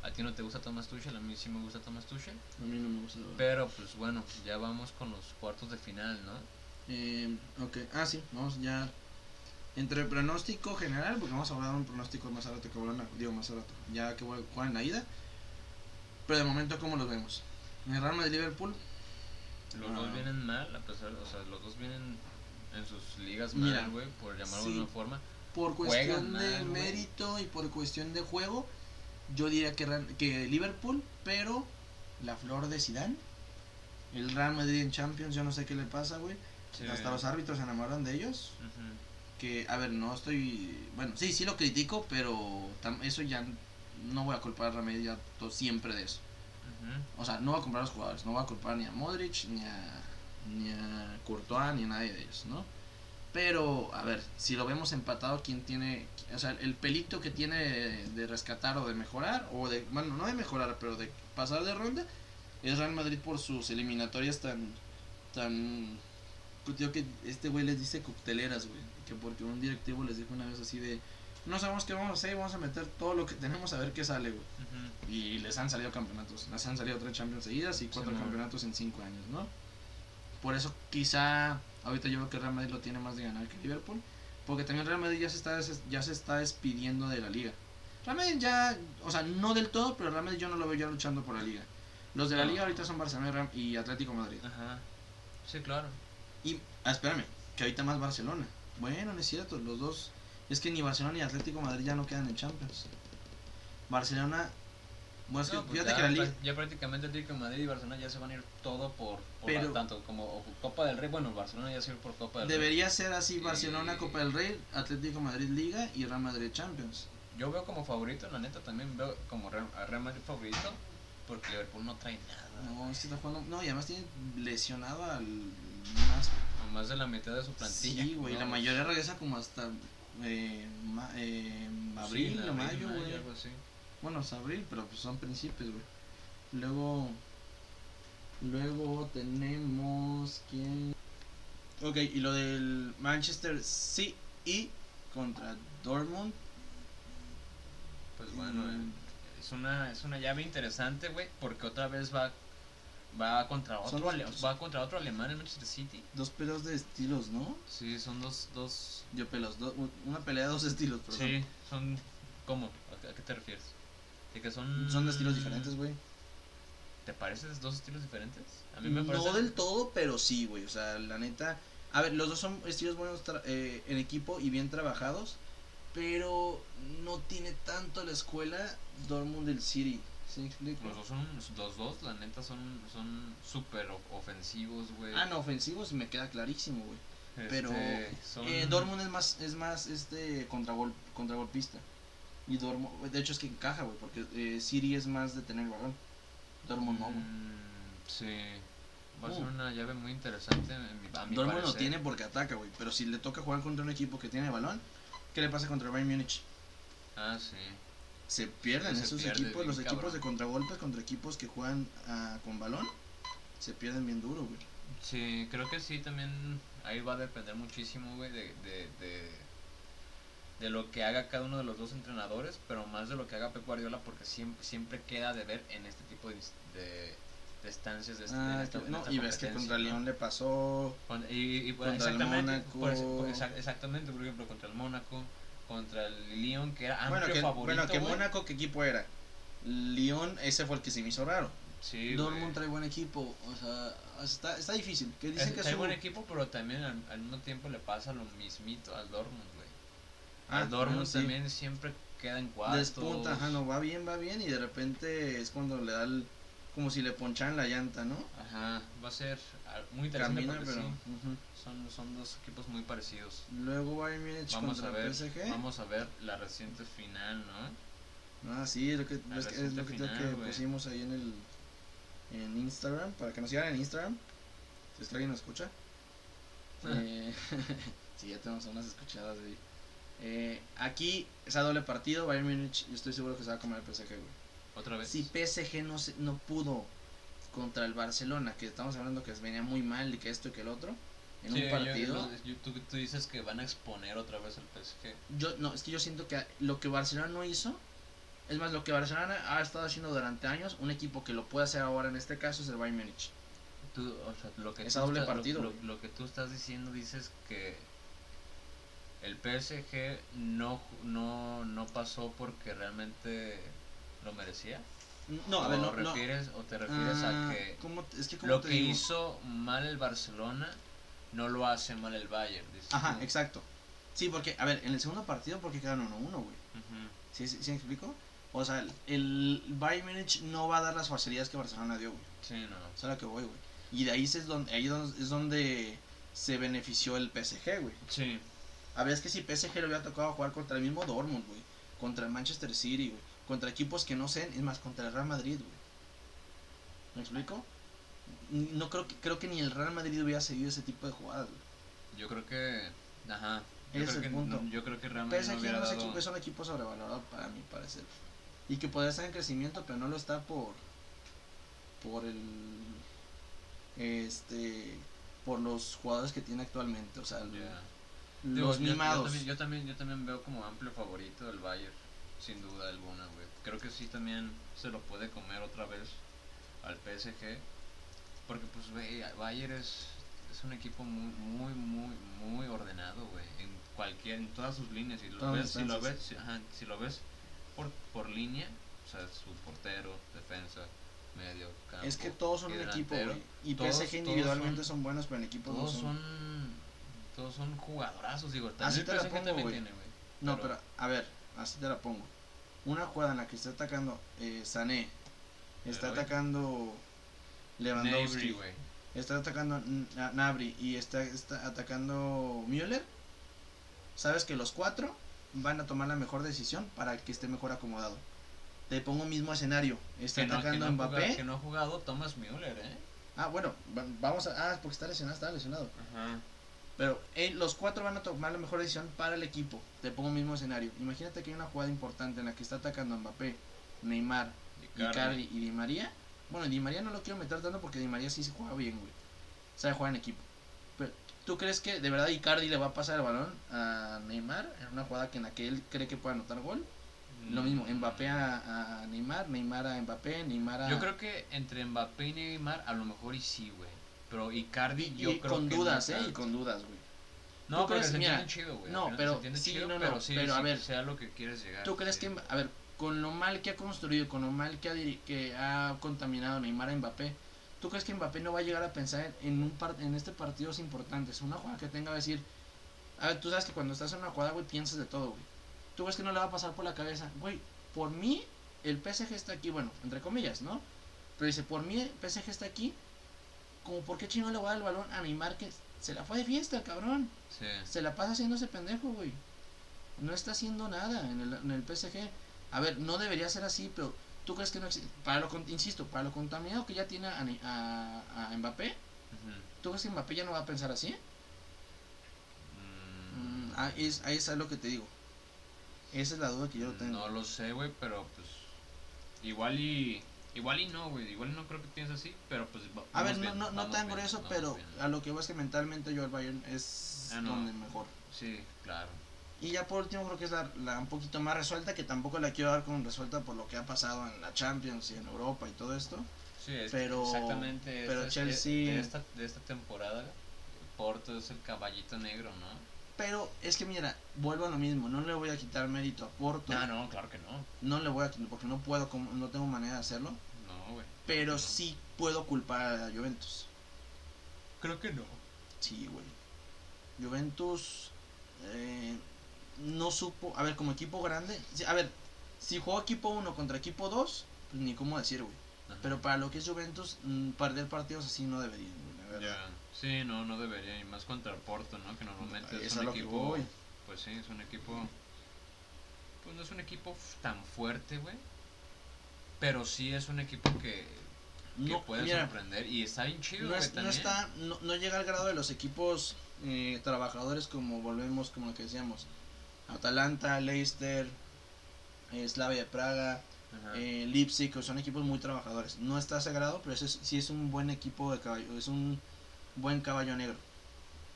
A ti no te gusta Thomas Tuchel, a mí sí me gusta Thomas Tuchel. A mí no me gusta. Pero pues bueno, ya vamos con los cuartos de final, ¿no? Eh, ok, ah, sí, vamos ya. Entre el pronóstico general, porque vamos a hablar de un pronóstico más rato que vuelan digo más rato, ya que juegan la ida. Pero de momento, ¿cómo los vemos? En el Real Madrid Liverpool, Los Ah. dos vienen mal, a pesar, o sea, los dos vienen en sus ligas Mira, mal, güey, por llamarlo sí. de una forma. por cuestión de mérito y por cuestión de juego, yo diría que, que Liverpool, pero la flor de Zidane. El Real Madrid en Champions, yo no sé qué le pasa, güey. Sí. Hasta los árbitros se enamoran de ellos. Que, a ver, no estoy, bueno, sí, sí lo critico, pero tam- eso ya no voy a culpar a Real ya to- siempre de eso. O sea, no voy a culpar a los jugadores, no voy a culpar ni a Modric, ni a, ni a Courtois, ni a nadie de ellos, ¿no? Pero, a ver, si lo vemos empatado, ¿quién tiene, o sea, el pelito que tiene de, de rescatar o de mejorar, o de, bueno, no de mejorar, pero de pasar de ronda, es Real Madrid por sus eliminatorias tan, tan, pues, que este güey les dice cocteleras, güey, que porque un directivo les dijo una vez así de, no sabemos qué vamos a hacer, vamos a meter todo lo que tenemos a ver qué sale, güey. Ujú. Y les han salido campeonatos. Les han salido tres Champions seguidas y cuatro campeonatos en cinco años, ¿no? Por eso quizá ahorita yo veo que Real Madrid lo tiene más de ganar que Liverpool. Porque también Real Madrid ya se está, ya se está despidiendo de la liga. Real Madrid ya, o sea, no del todo, pero Real Madrid yo no lo veo ya luchando por la liga. Los de la liga ahorita son Barcelona y Atlético Madrid. Ajá. Sí, claro. Y, ah, espérame, que ahorita más Barcelona. Bueno, no es cierto, los dos. Es que ni Barcelona ni Atlético Madrid ya no quedan en Champions. Barcelona Bueno, es que pues fíjate ya, que la liga. pra- ya prácticamente Atlético Madrid y Barcelona ya se van a ir todo por, por Pero- la- tanto como Copa del Rey, bueno, Barcelona ya se va a ir por Copa del Rey. Debería ser así: Y- Barcelona, Copa del Rey, Atlético Madrid, Liga y Real Madrid, Champions. Yo veo como favorito, la neta también veo como Real, Real Madrid favorito, porque Liverpool no trae nada. No, es que está jugando. No, y además tiene lesionado al más. A Más de la mitad de su plantilla. Sí, güey. ¿no? La mayoría regresa como hasta eh, ma- eh, abril Sí, o mayo, güey. Bueno, es abril, pero pues son principios, güey. Luego. Luego tenemos. ¿Quién? Ok, y lo del Manchester City contra Dortmund. Pues bueno, Mm. es una es una llave interesante, güey, porque otra vez va va contra Son otro ale- va contra otro alemán en Manchester City. Dos peleas de estilos, ¿no? Sí, son dos dos Yo pelos, do- una pelea de dos estilos, pero Sí, son ¿cómo? ¿A qué, a qué te refieres? De que son son, de estilos diferentes, güey. ¿Te pareces dos estilos diferentes? A mí me parece No del todo, pero sí, güey. O sea, la neta. A ver, los dos son estilos buenos tra- eh, en equipo y bien trabajados. Pero no tiene tanto la escuela Dortmund del City. ¿Sí me explico? los dos son los dos, la neta son son súper o- ofensivos, güey. Ah, no, ofensivos me queda clarísimo, güey. Pero Este, son- eh, Dortmund es más, es más este contragol, contragolpista. Y Dortmund, de hecho es que encaja, güey, porque eh, City es más de tener el balón. Dortmund no, güey. Mm, sí. Va a ser Uh. una llave muy interesante en mi, a mi Dortmund lo parecer. tiene porque ataca, güey. Pero si le toca jugar contra un equipo que tiene balón, ¿qué le pasa contra Bayern Múnich? Ah, sí. Se pierden Se esos pierde equipos, los equipos cabrón. de contragolpes contra equipos que juegan ah, con balón. Se pierden bien duro, güey. Sí, creo que sí, también ahí va a depender muchísimo, güey, de, de, de, de lo que haga cada uno de los dos entrenadores, pero más de lo que haga Pep Guardiola, porque siempre, siempre queda de ver en este tipo de, de, de estancias. De, este- en Ah, esta- no, esta y ves que contra ¿no? León le pasó. Con- y, y, Contra el exactamente, por ese- Mónaco. por- exact- exactamente, por ejemplo, contra el Mónaco, contra el Lyon, que era amplio bueno, que, favorito. bueno, que. Mónaco, ¿qué equipo era? León, ese fue el que se me hizo raro. Sí, Dortmund trae buen equipo, o sea, está, está difícil. Que dicen Es- que trae su- buen equipo, pero también al, al mismo tiempo le pasa lo mismito al Dortmund, güey. Ah, al Dortmund bueno, sí. también siempre queda en cuartos. Despunta, ajá, no, va bien, va bien, y de repente es cuando le da el. Como si le ponchan la llanta, ¿no? Ajá, va a ser ah, muy interesante Camina, pero. sí, son, son dos equipos muy parecidos. Luego Bayern Múnich Vamos a contra ver, PSG. vamos a ver la reciente final, ¿no? Ah, sí, es lo que, es, es lo que, final, que pusimos ahí en el en Instagram, para que nos sigan en Instagram, si es que alguien nos escucha. Eh, sí, ya tenemos unas escuchadas ahí. Eh, aquí es a doble partido, Bayern Múnich, yo estoy seguro que se va a comer el PSG, güey. Otra vez. Si PSG no, se, no pudo contra el Barcelona, que estamos hablando que venía muy mal y que esto y que el otro, en Sí, un partido, yo- yo- tú, tú dices que van a exponer otra vez al PSG. yo no, es que yo siento que lo que Barcelona no hizo, es más, lo que Barcelona ha estado haciendo durante años, un equipo que lo puede hacer ahora en este caso es el Bayern Múnich. Tú, o sea, lo que Es doble estás- partido, Lo, lo que tú estás diciendo dices que el PSG no, no, no pasó porque realmente lo merecía. No, a ver, no, no. refieres, o te refieres Ah, a que ¿cómo te- es que ¿cómo lo que digo? hizo mal el Barcelona no lo hace mal el Bayern. Ajá, tú. exacto. Sí, porque, a ver, en el segundo partido, porque quedaron 1-1, güey. Ujú. ¿Sí, sí, sí me explico? O sea, el, el Bayern Múnich no va a dar las facilidades que Barcelona dio, güey. Sí, no. Eso es a lo que voy, güey. Y de ahí es donde, ahí es donde se benefició el PSG, güey. Sí. A ver, es que si PSG le hubiera tocado jugar contra el mismo Dortmund, güey. Contra el Manchester City, güey. Contra equipos que no sean, es más, contra el Real Madrid, güey. ¿Me explico? No creo que, creo que ni el Real Madrid hubiera seguido ese tipo de jugadas, güey. Yo creo que. Ajá. Yo Ese creo que el punto. no- yo creo que PSG hubiera no es, dado. equipo, es un equipo sobrevalorado para mi parecer. Y que podría estar en crecimiento, pero no lo está por. Por el. Este. Por los jugadores que tiene actualmente. O sea, el-. Digo, los yo- yo mimados. también- Yo también, yo también veo como amplio favorito del Bayern, sin duda alguna, güey. Creo que sí también se lo puede comer otra vez al PSG. Porque, pues, güey, Bayern es, es un equipo muy, muy, muy, muy ordenado, güey. En cualquier, en todas sus líneas. Si lo Todas ves, si lo ves, si, ajá, si lo ves por, por línea, o sea, su portero, defensa, medio, campo. Es que todos son y un equipo, delantero, güey. Y todos- PSG todos individualmente son- son, buenos, pero en equipo no todos son. son todos son jugadorazos digo también Así el te la PSG pongo, también güey. tiene güey No, pero a ver, así te la pongo. Una jugada en la que está atacando eh, Sané, está atacando Lewandowski, está atacando Nabri y está, está atacando Müller, sabes que los cuatro van a tomar la mejor decisión para que esté mejor acomodado. Te pongo mismo escenario. Está atacando a Mbappé. que no ha jugado Thomas Müller, ¿eh? Ah, bueno, vamos a. Ah, porque está lesionado, está lesionado. Ajá. Pero los cuatro van a tomar la mejor decisión para el equipo. Te pongo el mismo escenario. Imagínate que hay una jugada importante en la que está atacando Mbappé, Neymar, Icardi y Di María. Bueno, Di María no lo quiero meter tanto porque Di María sí se juega bien, güey. Sabe jugar en equipo. Pero, ¿tú crees que de verdad Icardi le va a pasar el balón a Neymar en una jugada que en la que él cree que puede anotar gol? Lo mismo, Mbappé a, Neymar, Neymar a Mbappé, Neymar a... Yo creo que entre Mbappé y Neymar a lo mejor y sí, güey. Pero Icardi yo creo con dudas, ¿eh? Y con dudas, güey. No, pero se entiende chido, güey. No, pero sí, no, no, pero, sí, pero a ver, sea lo que quieres llegar. ¿Tú crees que, a ver, con lo mal que ha construido, con lo mal que ha, que ha contaminado Neymar a Mbappé, ¿tú crees que Mbappé no va a llegar a pensar en un par en este partido es importante? Es una jugada que tenga a decir, a ver, tú sabes que cuando estás en una jugada, güey, piensas de todo, güey. ¿Tú crees que no le va a pasar por la cabeza? Güey, por mí, el PSG está aquí, bueno, entre comillas, ¿no? Pero dice, por mí, el PSG está aquí. Como, ¿por qué chino le va a dar el balón a Neymar que se la fue de fiesta, cabrón? Sí. Se la pasa haciendo ese pendejo, güey. No está haciendo nada en el, en el PSG. A ver, no debería ser así, pero ¿tú crees que no existe? Para lo, insisto, para lo contaminado que ya tiene a, a, Mbappé, ¿tú crees que Mbappé ya no va a pensar así? Mm. Mm, ahí, es, ahí es lo que te digo. Esa es la duda que yo tengo. No lo sé, güey, pero pues. Igual y. Igual y no, güey. Igual no creo que pienses así, pero pues. A ver, no, no, no tan grueso, pero a lo que voy es que mentalmente yo el Bayern es ah, donde mejor. Sí, claro. Y ya por último creo que es la, la, un poquito más resuelta, que tampoco la quiero dar como resuelta por lo que ha pasado en la Champions y en Europa y todo esto. Sí, es pero, exactamente. Pero Chelsea... De esta, de esta temporada, Porto es el caballito negro, ¿no? Pero es que mira, vuelvo a lo mismo, no le voy a quitar mérito a Porto. No, no, claro que no. No le voy a quitar, porque no puedo, no tengo manera de hacerlo. No, güey. Pero sí puedo culpar a Juventus. Creo que no. Sí, güey. Juventus eh, no supo, a ver, como equipo grande, a ver, si jugó equipo 1 contra equipo 2, pues ni cómo decir, güey. Pero para lo que es Juventus, mm, perder partidos así no debería, Ya. Sí, no, no debería, y más contra el Porto, ¿no? Que normalmente es un equipo. Pues sí, es un equipo. Pues no es un equipo tan fuerte, güey. Pero sí es un equipo que, no, puede sorprender y está bien chido, no, no está, no, no, llega al grado de los equipos eh, trabajadores como volvemos, como lo que decíamos. Atalanta, Leicester, eh, Slavia de Praga, eh, Leipzig, son equipos muy trabajadores. No está sagrado, pero es, sí es un buen equipo de caballo, es un buen caballo negro.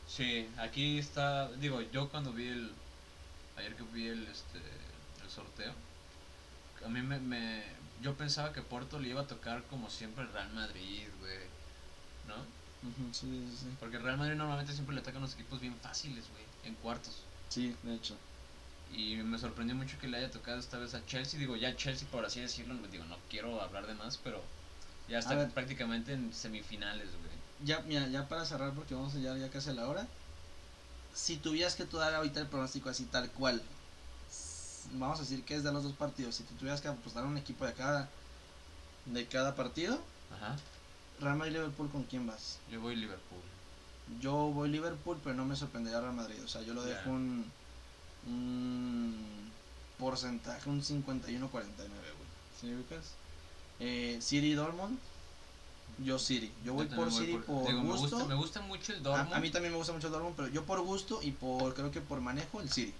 Sí, aquí está, digo, yo cuando vi el, ayer que vi el, este, el sorteo, a mí me, me, yo pensaba que Porto le iba a tocar como siempre el Real Madrid, güey, ¿no? sí, sí, sí. Porque el Real Madrid normalmente siempre le tocan los equipos bien fáciles, güey, en cuartos. Sí, de hecho. Y me sorprendió mucho que le haya tocado esta vez a Chelsea. Digo, ya Chelsea, por así decirlo, digo, no quiero hablar de más, pero ya está prácticamente en semifinales, güey ya, mira, ya para cerrar, porque vamos a llegar ya casi a la hora. Si tuvieras que tú dar ahorita el pronóstico así tal cual, vamos a decir que es de los dos partidos. Si tú tuvieras que apostar un equipo de cada de cada partido, Ajá. Real Madrid Liverpool, ¿con quién vas? Yo voy Liverpool. Yo voy Liverpool, pero no me sorprendería Real Madrid. O sea, yo lo dejo un, un porcentaje, un 51-49, güey. ¿Sí me ubicas? Eh, City Dortmund. Yo City. Yo voy por City por, gusto. Me gusta, me gusta, mucho el Dortmund. A, mí también me gusta mucho el Dortmund, pero yo por gusto y por creo que por manejo el City.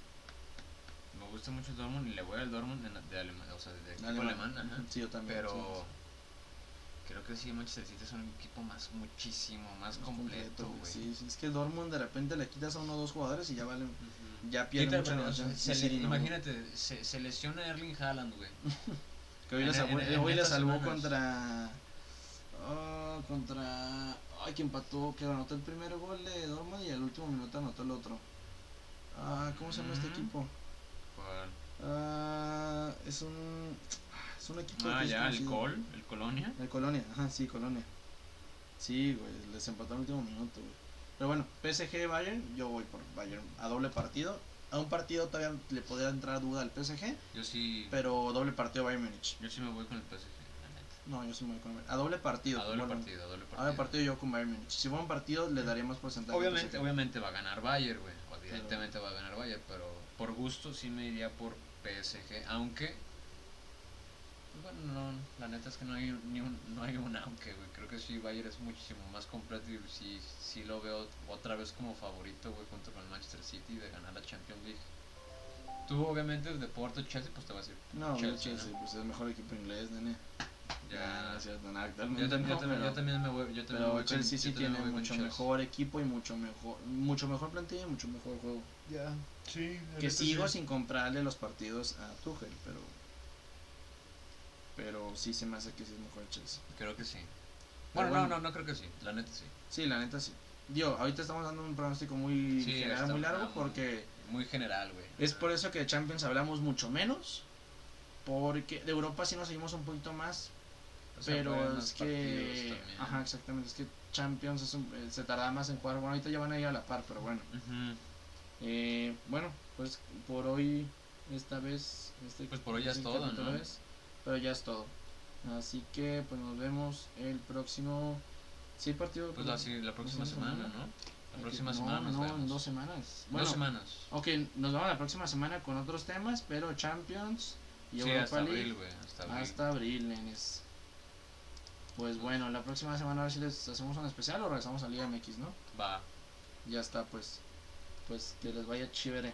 Me gusta mucho el Dortmund y le voy al Dortmund de, Alemania, o sea, de equipo alemán. ajá. Sí, yo también. Pero creo que sí, Manchester City es un equipo más, muchísimo más, completo, güey. Sí, sí, es que el Dortmund de repente le quitas a uno o dos jugadores y ya valen, ya pierden mucha se, Imagínate, se, se, lesiona Erling Haaland, güey. que hoy, le, hoy le salvó contra Ah, contra. Ay, que empató, que anotó el primer gol de Dortmund y al último minuto anotó el otro. Ah, ¿cómo se llama este equipo? ¿Cuál? Ah, es un. Es un equipo. Ah, ya, el Col, el Colonia. El Colonia, ajá, sí, Colonia. Sí, güey, les empató el último minuto, güey. Pero bueno, PSG Bayern, yo voy por Bayern a doble partido. a un partido todavía le podría entrar duda al PSG. Yo sí. Pero doble partido Bayern Múnich. Yo sí me voy con el PSG. No, yo sí me voy con el A doble partido. A doble partido, a doble partido. A doble partido yo con Bayern Múnich. Si fuera un partido, le daría más porcentaje. Obviamente, obviamente va a ganar Bayern, güey. Evidentemente va a ganar Bayern, pero por gusto sí me iría por PSG. Aunque bueno, no, la neta es que no hay ni un, no hay un aunque, güey. Creo que sí, Bayern es muchísimo más completo y sí, sí lo veo otra vez como favorito, güey, contra el Manchester City de ganar la Champions League. Tú, obviamente, de Porto Chelsea, pues te vas a decir. No, Chelsea, Chelsea pues es el mejor equipo inglés, nene. Ya, no, cierto, yo, también, yo, también, yo, también, me voy. Yo también pero Chelsea sí tiene mucho mejor equipo y mucho mejor mucho mejor plantilla y mucho mejor juego. Ya, sí. Que sigo sin comprarle los partidos a Tuchel, pero pero sí se me hace que sí es mejor el Chelsea. Creo que sí. Bueno, no, no, no creo que sí. La neta sí. Sí, la neta sí. Digo, ahorita estamos dando un pronóstico muy general, muy largo, porque... Muy general, güey. Es por eso que de Champions hablamos mucho menos, porque de Europa sí nos seguimos un poquito más, pero es que... Ajá, exactamente, es que Champions es eh, se tarda más en jugar, bueno, ahorita ya van a ir a la par, pero bueno. eh, bueno, pues por hoy, esta vez... Este, pues por hoy ya es todo, ¿no? Pero ya es todo. Así que pues nos vemos el próximo... ¿Sí partido? Pues la, la próxima semana, ¿no? La próxima semana no, en dos semanas. Bueno, dos semanas. Ok, nos vemos la próxima semana con otros temas, pero Champions y sí, hasta abril, güey. Hasta abril. Hasta abril, nenes. Pues bueno, la próxima semana a ver si les hacemos un especial o regresamos a Liga MX, ¿no? Va. Ya está, pues. Pues que les vaya chévere.